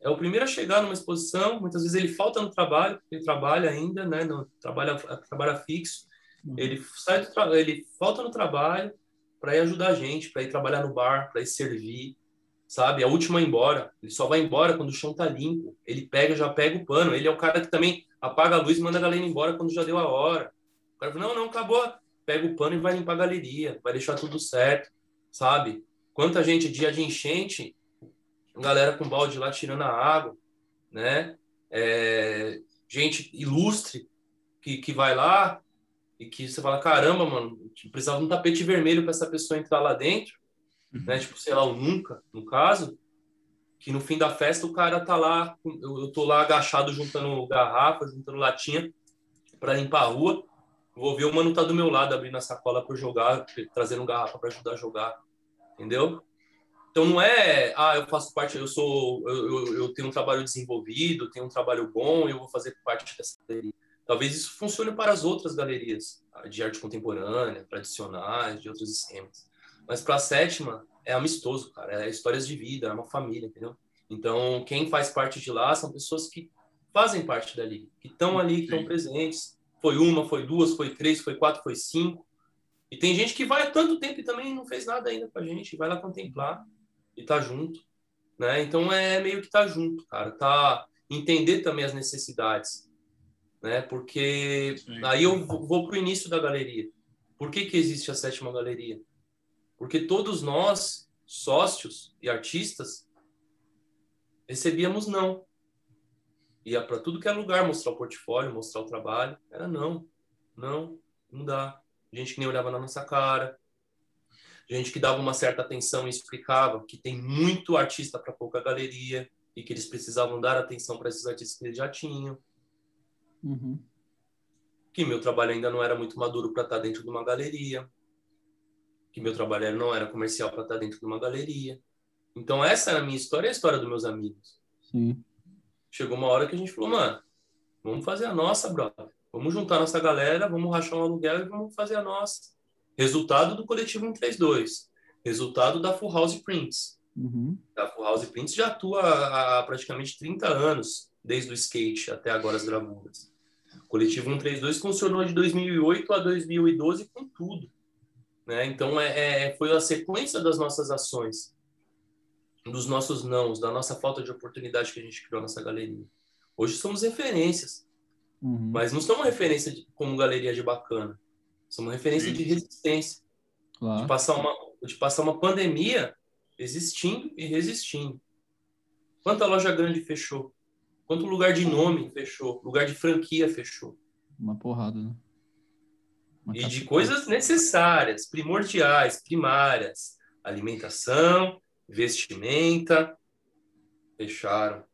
É o primeiro a chegar numa exposição, muitas vezes ele falta no trabalho, ele trabalha ainda, né, no, trabalha, trabalha fixo. Uhum. Ele sai do ele falta no trabalho para ir ajudar a gente, para ir trabalhar no bar, para ir servir, sabe? A última a embora. Ele só vai embora quando o chão tá limpo. Ele pega, já pega o pano. Ele é o cara que também apaga a luz e manda a galera embora quando já deu a hora. O cara fala, não, não, acabou. Pega o pano e vai limpar a galeria. Vai deixar tudo certo, sabe? Quanta gente, dia de enchente, galera com balde lá tirando a água, né? É, gente ilustre que, que vai lá e que você fala, caramba, mano, precisava de um tapete vermelho para essa pessoa entrar lá dentro uhum. né? Tipo, sei lá, o Nunca, no caso, que no fim da festa o cara tá lá, eu, eu tô lá agachado juntando garrafas, juntando latinha para limpar a rua. Vou ver o mano tá do meu lado abrindo a sacola para jogar, trazendo garrafa para ajudar a jogar, entendeu? Então não é, ah, eu faço parte, eu sou, eu, eu, eu, tenho um trabalho desenvolvido, tenho um trabalho bom, eu vou fazer parte dessa. Talvez isso funcione para as outras galerias de arte contemporânea, tradicionais, de outros esquemas. Mas para a sétima é amistoso, cara. É histórias de vida, é uma família, entendeu? Então, quem faz parte de lá são pessoas que fazem parte dali, que estão ali, que estão presentes. Foi uma, foi duas, foi três, foi quatro, foi cinco. E tem gente que vai há tanto tempo e também não fez nada ainda com a gente, vai lá contemplar e tá junto, né? Então é meio que tá junto, cara, tá entender também as necessidades, né? Porque Sim. aí eu vou para o início da galeria. Por que, que existe a sétima galeria? Porque todos nós, sócios e artistas, recebíamos não. Ia para tudo que é lugar mostrar o portfólio, mostrar o trabalho. Era não, não, não dá. Gente que nem olhava na nossa cara, gente que dava uma certa atenção e explicava que tem muito artista para pouca galeria e que eles precisavam dar atenção para esses artistas que eles já tinham. Uhum. Que meu trabalho ainda não era muito maduro para estar tá dentro de uma galeria. Que meu trabalho não era comercial para estar tá dentro de uma galeria. Então, essa era a minha história e a história dos meus amigos. Sim. Chegou uma hora que a gente falou, mano, vamos fazer a nossa, brother. Vamos juntar nossa galera, vamos rachar um aluguel e vamos fazer a nossa. Resultado do coletivo 132. Resultado da Full House Prints. Uhum. A Full House Prints já atua há praticamente 30 anos, desde o skate até agora as gravuras. O coletivo 132 funcionou de 2008 a 2012 com tudo. Né? Então, é, é, foi a sequência das nossas ações, dos nossos nãos, da nossa falta de oportunidade que a gente criou nessa galeria. Hoje somos referências, uhum. mas não somos referência de, como galeria de bacana. Somos referência Sim. de resistência. Claro. De, passar uma, de passar uma pandemia existindo e resistindo. Quanta loja grande fechou? Quanto lugar de nome fechou? Lugar de franquia fechou? Uma porrada, né? Uma e de coisas necessárias, primordiais, primárias. Alimentação, vestimenta, fecharam.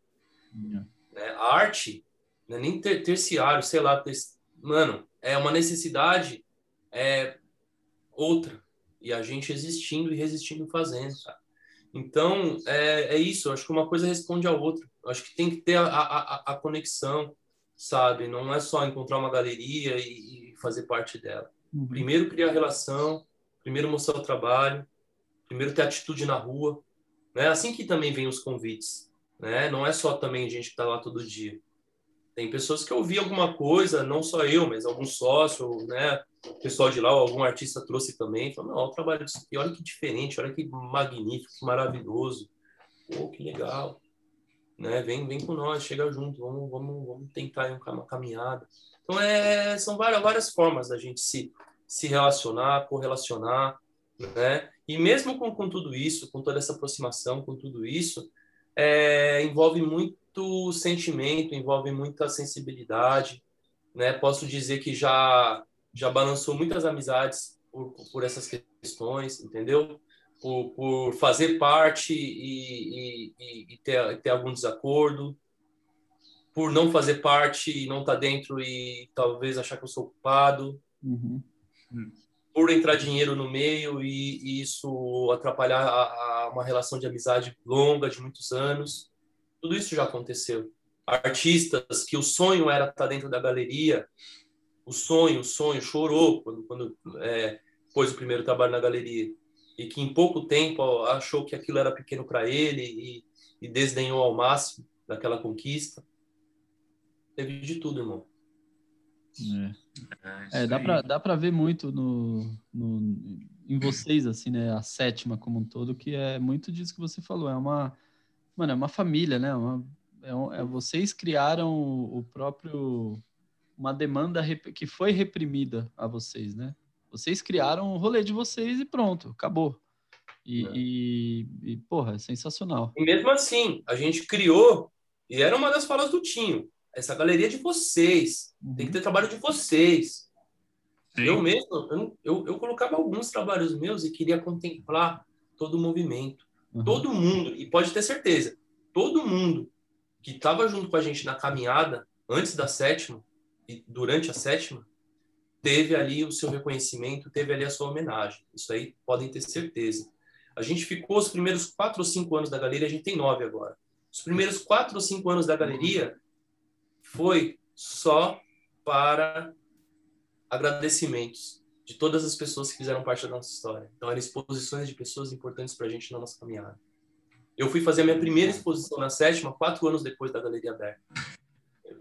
Yeah. Né? Arte, não é nem ter, terciário, sei lá. Ter, mano, é uma necessidade é outra. E a gente existindo e resistindo fazendo, sabe? Então, é, é isso. Eu acho que uma coisa responde à outra. Acho que tem que ter a, a, a conexão, sabe? Não é só encontrar uma galeria e, e fazer parte dela. Uhum. Primeiro criar relação, primeiro mostrar o trabalho, primeiro ter atitude na rua. Né? Assim que também vem os convites. Né? Não é só também gente que está lá todo dia. Tem pessoas que eu vi alguma coisa, não só eu, mas algum sócio, né? O pessoal de lá, algum artista trouxe também. Falou, não, o trabalho disso aqui, olha que diferente, olha que magnífico, que maravilhoso. Pô, que legal. Né? Vem, vem com nós, chega junto, vamos, vamos, vamos tentar uma caminhada. Então, é, são várias, várias formas da gente se, se relacionar, correlacionar, né? E mesmo com, com tudo isso, com toda essa aproximação, com tudo isso, é, envolve muito sentimento, envolve muita sensibilidade, né? Posso dizer que já já balançou muitas amizades por, por essas questões, entendeu? Por, por fazer parte e, e, e ter, ter algum desacordo, por não fazer parte e não estar tá dentro e talvez achar que eu sou culpado, uhum. por entrar dinheiro no meio e, e isso atrapalhar a, a uma relação de amizade longa de muitos anos. Tudo isso já aconteceu. Artistas que o sonho era estar dentro da galeria, o sonho, o sonho, chorou quando, quando é, pôs o primeiro trabalho na galeria. E que em pouco tempo achou que aquilo era pequeno para ele e, e desdenhou ao máximo daquela conquista. Teve de tudo, irmão. É, é dá para dá para ver muito no, no, em vocês assim, né? A sétima como um todo, que é muito disso que você falou. É uma Mano, é uma família, né? Uma, é, é, vocês criaram o próprio. Uma demanda que foi reprimida a vocês, né? Vocês criaram o rolê de vocês e pronto, acabou. E, é. e, e, porra, é sensacional. E mesmo assim, a gente criou, e era uma das falas do Tinho, essa galeria de vocês, uhum. tem que ter trabalho de vocês. Sim. Eu mesmo, eu, eu, eu colocava alguns trabalhos meus e queria contemplar todo o movimento. Uhum. Todo mundo, e pode ter certeza, todo mundo que estava junto com a gente na caminhada, antes da sétima e durante a sétima, teve ali o seu reconhecimento, teve ali a sua homenagem. Isso aí podem ter certeza. A gente ficou os primeiros quatro ou cinco anos da galeria, a gente tem nove agora. Os primeiros quatro ou cinco anos da galeria foi só para agradecimentos de todas as pessoas que fizeram parte da nossa história. Então, eram exposições de pessoas importantes para a gente na nossa caminhada. Eu fui fazer a minha primeira exposição na sétima, quatro anos depois da Galeria Aberta.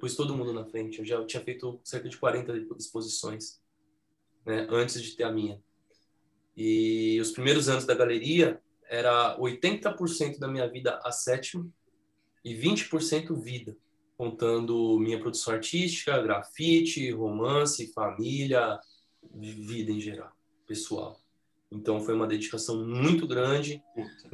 Pus todo mundo na frente. Eu já tinha feito cerca de 40 exposições né, antes de ter a minha. E os primeiros anos da galeria era 80% da minha vida a sétima e 20% vida. contando minha produção artística, grafite, romance, família, vida em geral, pessoal. Então foi uma dedicação muito grande,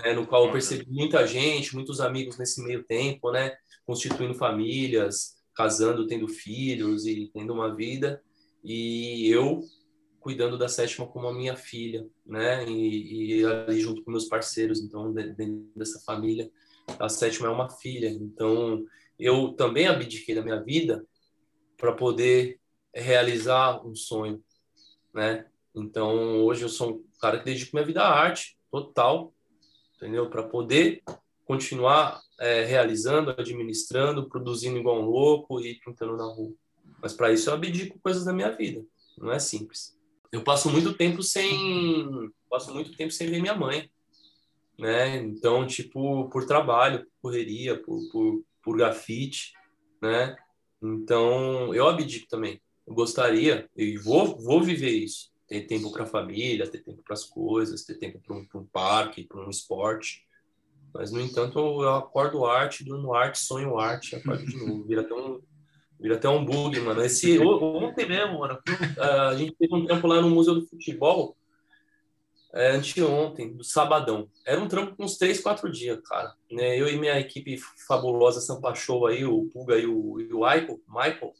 né, no qual eu percebi muita gente, muitos amigos nesse meio tempo, né, constituindo famílias, casando, tendo filhos e tendo uma vida, e eu cuidando da sétima como a minha filha, né, e, e ali junto com meus parceiros, então dentro dessa família, a sétima é uma filha. Então eu também abdiquei da minha vida para poder realizar um sonho, né? Então hoje eu sou um cara que dedico minha vida à arte total, entendeu? Para poder continuar é, realizando, administrando, produzindo igual um louco e pintando na rua. Mas para isso eu abdico coisas da minha vida. Não é simples. Eu passo muito tempo sem passo muito tempo sem ver minha mãe, né? Então, tipo, por trabalho, por correria, por, por, por grafite, né? Então, eu abdico também. Eu gostaria e vou vou viver isso ter tempo para a família, ter tempo para as coisas, ter tempo para um, um, parque, para um esporte. Mas, no entanto, eu acordo arte, durmo arte, sonho arte, acordo de novo. Vira até um, vira até um bug, mano. Esse, ontem mesmo, mano, a gente teve um trampo lá no Museu do Futebol, é, anteontem, do sabadão. Era um trampo com uns três, quatro dias, cara. Né? Eu e minha equipe fabulosa Sampa Show aí, o Puga e o, e o Aiko, Michael,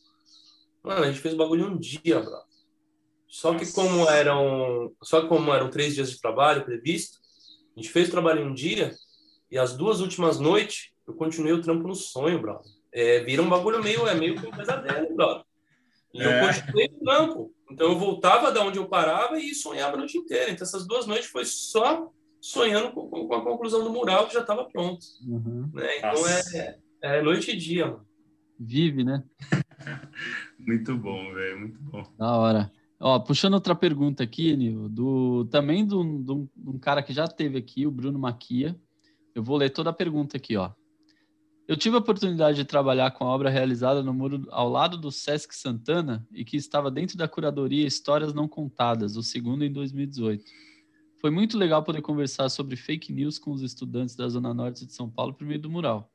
mano, a gente fez o bagulho um dia, bro. Só que como eram, só que como eram três dias de trabalho previsto, a gente fez o trabalho em um dia e as duas últimas noites eu continuei o trampo no sonho, brother. É, vira um bagulho meio, é meio que um pesadelo, brother. E é. eu continuei o trampo. Então eu voltava da onde eu parava e sonhava a noite inteira. Então essas duas noites foi só sonhando com, com a conclusão do mural que já estava pronto. Uhum. Né? Então é, é, noite e dia, mano. Vive, né? muito bom, velho, muito bom. Da hora. Ó, puxando outra pergunta aqui, Nil, do, também de um cara que já teve aqui, o Bruno Maquia. Eu vou ler toda a pergunta aqui, ó. Eu tive a oportunidade de trabalhar com a obra realizada no muro ao lado do Sesc Santana e que estava dentro da curadoria Histórias Não Contadas, o segundo em 2018. Foi muito legal poder conversar sobre fake news com os estudantes da Zona Norte de São Paulo por meio do mural.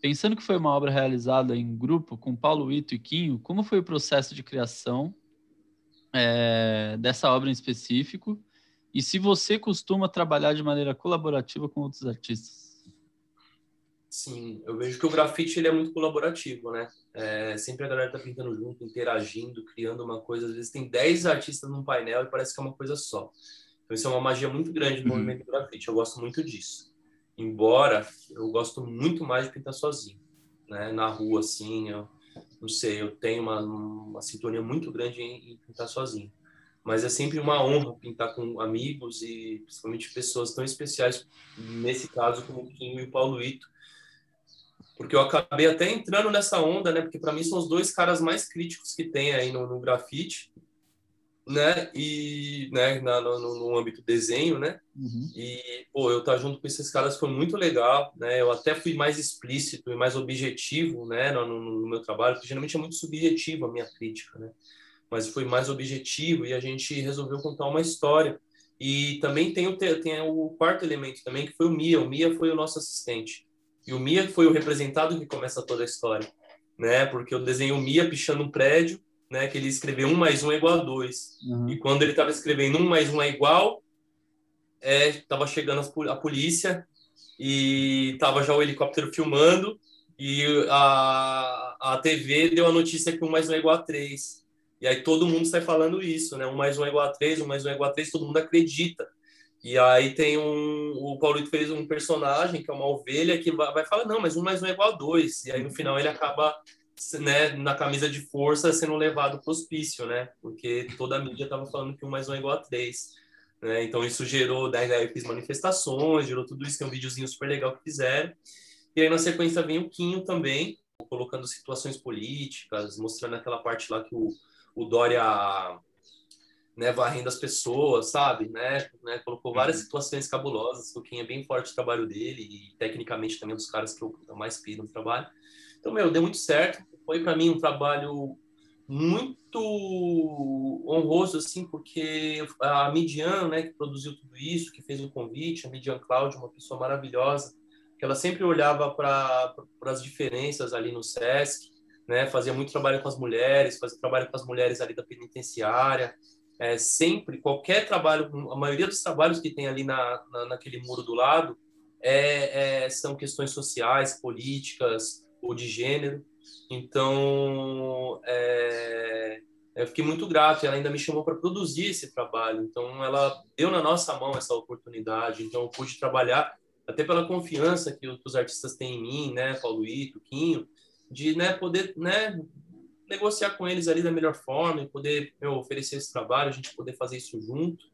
Pensando que foi uma obra realizada em grupo com Paulo Ito e Quinho, como foi o processo de criação é, dessa obra em específico e se você costuma trabalhar de maneira colaborativa com outros artistas. Sim, eu vejo que o grafite ele é muito colaborativo, né? É, sempre a galera tá pintando junto, interagindo, criando uma coisa. Às vezes tem 10 artistas num painel e parece que é uma coisa só. Então isso é uma magia muito grande do uhum. movimento do grafite. Eu gosto muito disso. Embora eu gosto muito mais de pintar sozinho, né? Na rua, assim, eu não sei, eu tenho uma, uma sintonia muito grande em, em, pintar sozinho. Mas é sempre uma honra pintar com amigos e principalmente pessoas tão especiais, nesse caso como o Kim e o Paulo Ito, porque eu acabei até entrando nessa onda, né? Porque para mim são os dois caras mais críticos que tem aí no, no grafite né? E, né, na, no, no âmbito desenho, né? Uhum. E, pô, eu estar tá junto com esses caras foi muito legal, né? Eu até fui mais explícito e mais objetivo, né, no, no, no meu trabalho, porque geralmente é muito subjetivo a minha crítica, né? Mas foi mais objetivo e a gente resolveu contar uma história. E também tem o, tem o quarto elemento também, que foi o Mia. O Mia foi o nosso assistente. E o Mia foi o representado que começa toda a história, né? Porque eu desenho o Mia pichando um prédio né, que ele escreveu 1 mais 1 é igual a 2. Uhum. E quando ele estava escrevendo 1 mais 1 é igual, estava é, chegando a polícia e estava já o helicóptero filmando e a, a TV deu a notícia que 1 mais 1 é igual a 3. E aí todo mundo sai falando isso, né? 1 mais 1 é igual a 3, 1 mais 1 é igual a 3, todo mundo acredita. E aí tem um... O Paulito fez um personagem, que é uma ovelha, que vai, falar, não, mas 1 mais 1 é igual a 2. E aí no final ele acaba né, na camisa de força sendo levado para o hospício, né? Porque toda a mídia estava falando que um mais um é igual a três. Né? Então isso gerou, daí, daí eu fiz manifestações, gerou tudo isso, que é um videozinho super legal que fizeram. E aí na sequência vem o Quinho também, colocando situações políticas, mostrando aquela parte lá que o, o Dória né, varrendo as pessoas, sabe? Né, né, colocou várias uhum. situações cabulosas. O Quinho é bem forte o trabalho dele e tecnicamente também é um dos caras que eu, mais pido no trabalho. Então, meu, deu muito certo. Foi para mim um trabalho muito honroso, assim, porque a Midian, né, que produziu tudo isso, que fez o convite, a Midian Cláudia, uma pessoa maravilhosa, que ela sempre olhava para as diferenças ali no SESC, né? Fazia muito trabalho com as mulheres, fazia trabalho com as mulheres ali da penitenciária, é, sempre, qualquer trabalho, a maioria dos trabalhos que tem ali na, na naquele muro do lado é, é, são questões sociais, políticas ou de gênero. Então, é, eu fiquei muito grato. Ela ainda me chamou para produzir esse trabalho. Então, ela deu na nossa mão essa oportunidade. Então, eu pude trabalhar até pela confiança que os artistas têm em mim, né, Paulo Ito, Quinho, de né, poder né, negociar com eles ali da melhor forma e poder meu, oferecer esse trabalho, a gente poder fazer isso junto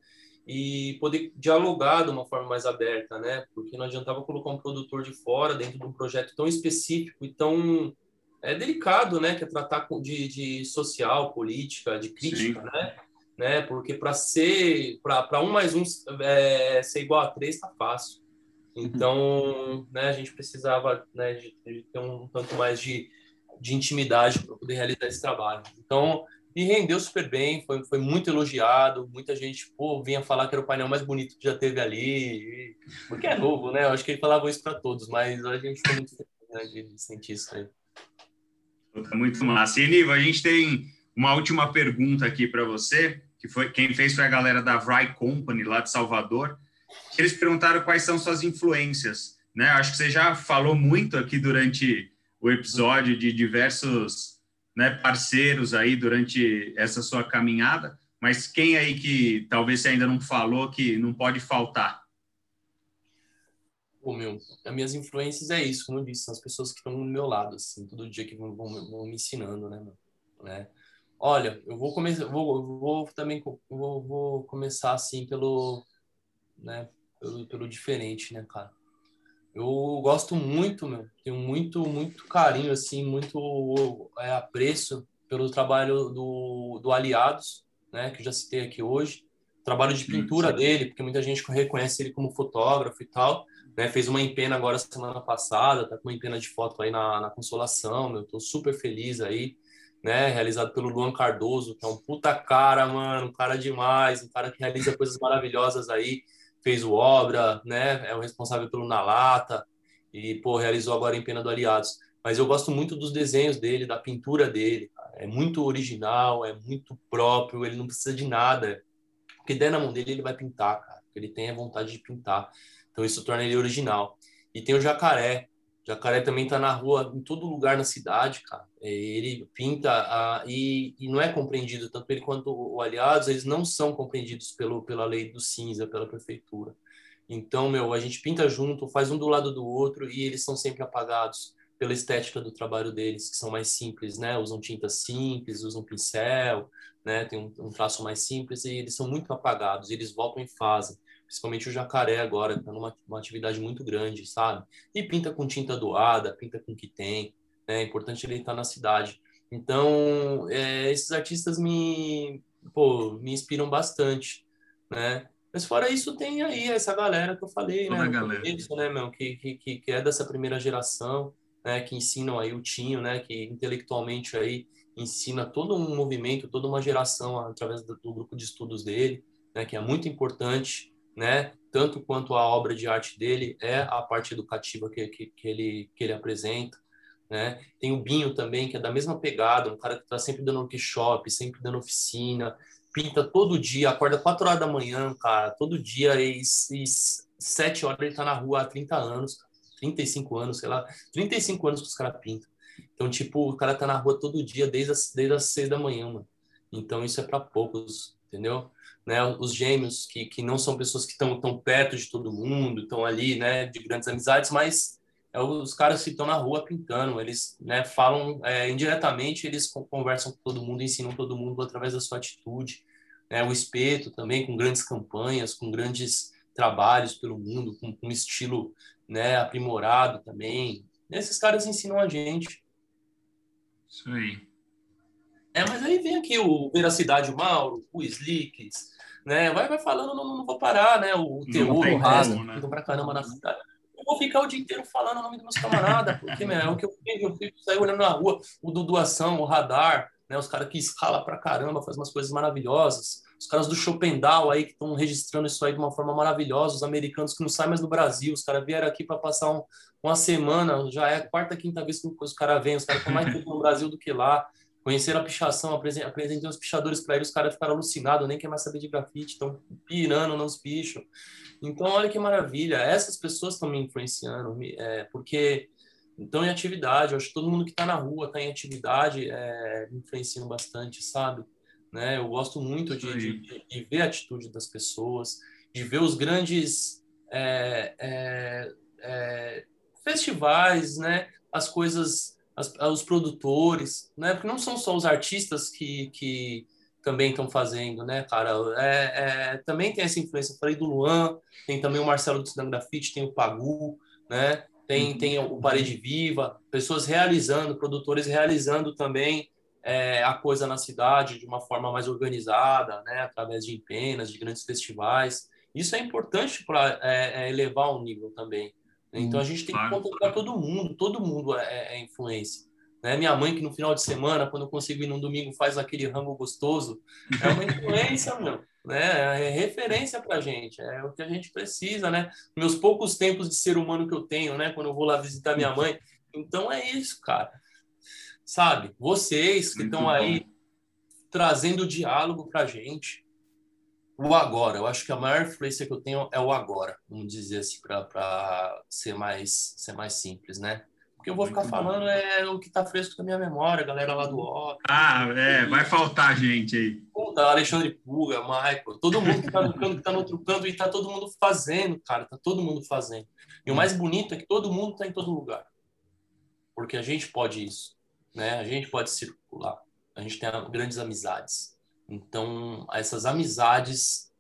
e poder dialogar de uma forma mais aberta, né? Porque não adiantava colocar um produtor de fora dentro de um projeto tão específico e tão é delicado, né? Que é tratar de, de social, política, de crítica, Sim. né? né? Porque para ser para um mais um é, ser igual a três tá fácil. Então, né? A gente precisava né, de, de ter um tanto mais de de intimidade para poder realizar esse trabalho. Então, e rendeu super bem, foi, foi muito elogiado, muita gente pô, vinha falar que era o painel mais bonito que já teve ali, porque é novo, né? Eu acho que ele falava isso para todos, mas a gente foi muito feliz né, de sentir isso aí. Muito massa. E, Niva, a gente tem uma última pergunta aqui para você, que foi quem fez foi a galera da Vry Company, lá de Salvador. Eles perguntaram quais são suas influências, né? Acho que você já falou muito aqui durante o episódio de diversos né, parceiros aí durante essa sua caminhada, mas quem aí que talvez você ainda não falou que não pode faltar? Pô, meu, as minhas influências é isso, como eu disse, são as pessoas que estão do meu lado, assim, todo dia que vão, vão, me ensinando, né, né? Olha, eu vou começar, vou, vou também, vou, vou começar assim pelo, né, pelo, pelo diferente, né, cara? Eu gosto muito, meu. Tenho muito, muito carinho, assim, muito é, apreço pelo trabalho do, do Aliados, né? Que eu já citei aqui hoje. O trabalho de pintura sim, sim. dele, porque muita gente reconhece ele como fotógrafo e tal. Né? Fez uma empena agora semana passada, tá com uma empena de foto aí na, na Consolação, meu. Tô super feliz aí. Né, realizado pelo Luan Cardoso, que é um puta cara, mano, um cara demais, um cara que realiza coisas maravilhosas aí fez o Obra, né? É o responsável pelo Na Lata e, pô, realizou agora em Pena do Aliados. Mas eu gosto muito dos desenhos dele, da pintura dele. É muito original, é muito próprio, ele não precisa de nada. O que der na mão dele, ele vai pintar, cara. Ele tem a vontade de pintar. Então isso torna ele original. E tem o Jacaré, Jacaré também está na rua, em todo lugar na cidade, cara. É, ele pinta a, e, e, não é compreendido, tanto ele quanto o Aliados, eles não são compreendidos pelo, pela lei do cinza, pela prefeitura. Então, meu, a gente pinta junto, faz um do lado do outro e eles são sempre apagados pela estética do trabalho deles, que são mais simples, né? Usam tinta simples, usam pincel, né? Tem um, um traço mais simples e eles são muito apagados, eles voltam em fase principalmente o jacaré agora, está numa uma atividade muito grande, sabe? E pinta com tinta doada, pinta com o que tem, né? É importante ele estar na cidade. Então, é, esses artistas me, pô, me inspiram bastante, né? Mas fora isso, tem aí essa galera que eu falei, Toda né? Galera. Isso, né, meu? Que, que, que é dessa primeira geração, né? Que ensinam aí o Tinho, né? Que intelectualmente aí ensina todo um movimento, toda uma geração através do, do grupo de estudos dele, né? Que é muito importante, né? Tanto quanto a obra de arte dele é a parte educativa que, que, que ele, que ele apresenta, né? Tem o Binho também, que é da mesma pegada, um cara que está sempre dando workshop, sempre dando oficina, pinta todo dia, acorda 4 horas da manhã, cara, todo dia, e, e 7 horas ele está na rua há 30 anos, 35 anos, sei lá, 35 anos que os caras pintam. Então, tipo, o cara tá na rua todo dia, desde as, desde as 6 da manhã, mano. Então, isso é para poucos, entendeu? Né, os gêmeos, que, que não são pessoas que estão tão perto de todo mundo, estão ali, né, de grandes amizades, mas é os caras que estão na rua pintando, eles né, falam é, indiretamente, eles conversam com todo mundo, ensinam todo mundo através da sua atitude. Né, o Espeto também, com grandes campanhas, com grandes trabalhos pelo mundo, com, com um estilo né, aprimorado também. Esses caras ensinam a gente. Isso aí. É, mas aí vem aqui o Veracidade o Mauro, o Slicks, né? Vai, vai falando, não, não vou parar, né? O Teor, o Rasta, né? pra caramba na cidade. Eu vou ficar o dia inteiro falando o nome dos meus camaradas, porque, meu, é o que eu fico, eu fico sair olhando na rua, o do Doação, o Radar, né? Os caras que escala pra caramba, faz umas coisas maravilhosas, os caras do Chopendal aí que estão registrando isso aí de uma forma maravilhosa, os americanos que não saem mais do Brasil, os caras vieram aqui para passar um, uma semana, já é a quarta, quinta vez que os caras vêm, os caras estão mais tempo no Brasil do que lá, conheceram a pichação, apresentei os pichadores para eles, os caras ficaram alucinados, nem quer mais saber de grafite, estão pirando nos pichos. Então, olha que maravilha, essas pessoas estão me influenciando, é, porque estão em atividade, eu acho que todo mundo que está na rua está em atividade, é, me influenciam bastante, sabe? Né? Eu gosto muito de, de, de, ver a atitude das pessoas, de ver os grandes é, é, é, festivais, né? As coisas, as, os produtores, né? Porque não são só os artistas que, que também estão fazendo, né, cara? É, é, também tem essa influência. Eu falei do Luan, tem também o Marcelo do Cinema Grafite, tem o Pagu, né? tem, uhum. tem o Parede Viva, pessoas realizando, produtores realizando também é, a coisa na cidade de uma forma mais organizada, né, através de empenas, de grandes festivais. Isso é importante para é, é, elevar o nível também. Então a gente tem que contemplar todo mundo, todo mundo é, é influência. Né? Minha mãe, que no final de semana, quando eu consigo ir num domingo, faz aquele rango gostoso, é uma influência, meu né? É referência para a gente, é o que a gente precisa, né? Meus poucos tempos de ser humano que eu tenho, né? Quando eu vou lá visitar minha mãe. Então é isso, cara. Sabe? Vocês que estão aí trazendo diálogo para a gente. O agora, eu acho que a maior influência que eu tenho é o agora, vamos dizer assim, para ser mais, ser mais simples, né? que eu vou ficar falando é o que tá fresco na minha memória, a galera lá do O. Ah, é, vai faltar gente aí. Puta, Alexandre Puga, Michael, todo mundo que tá no canto, que tá no outro canto, e tá todo mundo fazendo, cara, tá todo mundo fazendo. E o mais bonito é que todo mundo tá em todo lugar. Porque a gente pode isso, né? A gente pode circular. A gente tem grandes amizades. Então, essas amizades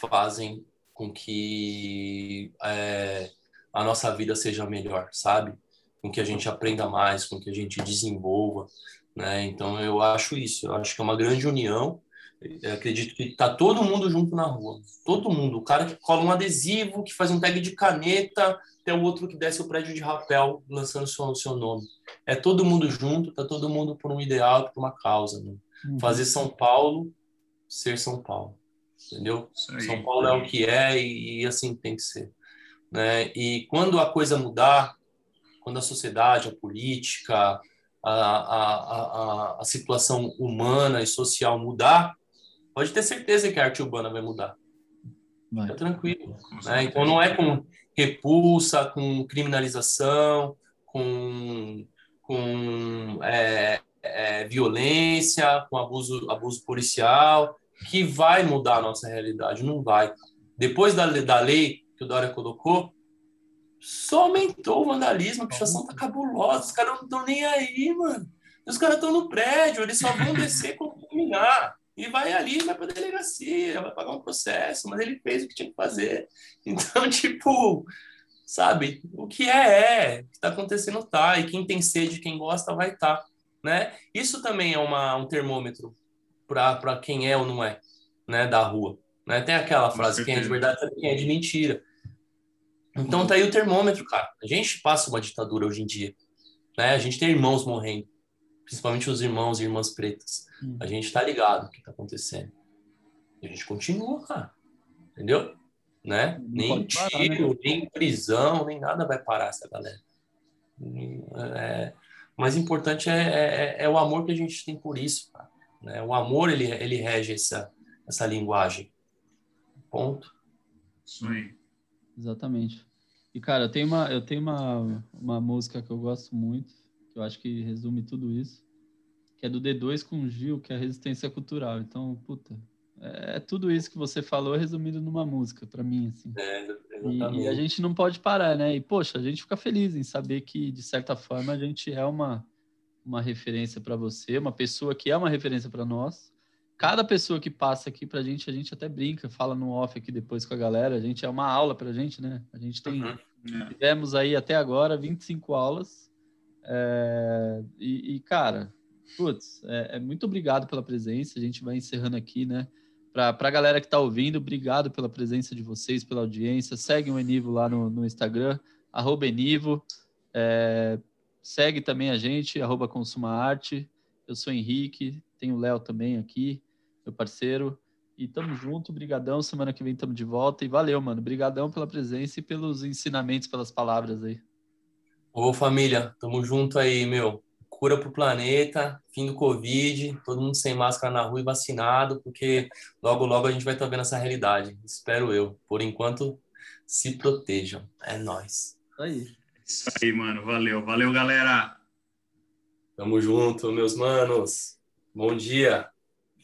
fazem com que é, a nossa vida seja melhor, sabe? com que a gente aprenda mais, com que a gente desenvolva, né? Então eu acho isso, eu acho que é uma grande união. Eu acredito que tá todo mundo junto na rua, todo mundo. O cara que cola um adesivo, que faz um tag de caneta, tem o outro que desce o prédio de rapel lançando seu seu nome. É todo mundo junto, tá todo mundo por um ideal, por uma causa. Né? Uhum. Fazer São Paulo ser São Paulo, entendeu? São Paulo é o que é e, e assim tem que ser. Né? E quando a coisa mudar, quando a sociedade, a política, a, a, a, a situação humana e social mudar, pode ter certeza que a arte urbana vai mudar. Vai. Fica tranquilo. Né? Então não é com repulsa, com criminalização, com, com é, é, violência, com abuso, abuso policial, que vai mudar a nossa realidade. Não vai. Depois da, da lei que o Dória colocou, só aumentou o vandalismo, a pichação tá cabulosa, os caras não estão nem aí, mano. Os caras estão no prédio, eles só vão descer quando terminar. E vai ali, vai pra delegacia, vai pagar um processo, mas ele fez o que tinha que fazer. Então, tipo, sabe, o que é, é, o que tá acontecendo tá, e quem tem sede, quem gosta, vai estar, tá, né? Isso também é uma, um termômetro para quem é ou não é, né, da rua. Né? Tem aquela frase, quem é de verdade sabe quem é de mentira. Então tá aí o termômetro, cara. A gente passa uma ditadura hoje em dia. Né? A gente tem irmãos morrendo, principalmente os irmãos e irmãs pretas. Hum. A gente tá ligado o que tá acontecendo. E a gente continua, cara. Entendeu? Né? nem tiro, né? nem prisão, nem nada vai parar essa galera. É, o mais importante é, é, é, o amor que a gente tem por isso, cara. Né? O amor, ele, ele rege essa, essa linguagem. Ponto. Isso aí. Exatamente. E, cara, eu tenho uma, eu tenho uma, uma música que eu gosto muito, que eu acho que resume tudo isso, que é do D2 com o Gil, que é a resistência cultural. Então, puta, é, é tudo isso que você falou resumido numa música, para mim, assim. É, e, e, a gente não pode parar, né? E, poxa, a gente fica feliz em saber que, de certa forma, a gente é uma, uma referência para você, uma pessoa que é uma referência para nós cada pessoa que passa aqui pra gente, a gente até brinca, fala no off aqui depois com a galera, a gente é uma aula pra gente, né? A gente tem, uhum. É. tivemos aí até agora 25 aulas, é, e, e, cara, putz, é, é, muito obrigado pela presença, a gente vai encerrando aqui, né? Pra, pra galera que tá ouvindo, obrigado pela presença de vocês, pela audiência, segue o Enivo lá no, no Instagram, arroba Enivo, é, segue também a gente, arroba Consuma Arte, eu sou Henrique, tem o Léo também aqui, meu parceiro. E tamo junto, brigadão. Semana que vem tamo de volta. E valeu, mano. Brigadão pela presença e pelos ensinamentos, pelas palavras aí. Ô, família, tamo junto aí, meu. Cura pro planeta, fim do Covid, todo mundo sem máscara na rua e vacinado, porque logo, logo a gente vai estar tá vendo essa realidade. Espero eu. Por enquanto, se protejam. É nóis. Aí. Isso aí, mano. Valeu. Valeu, galera. Tamo junto, meus manos. Bom dia.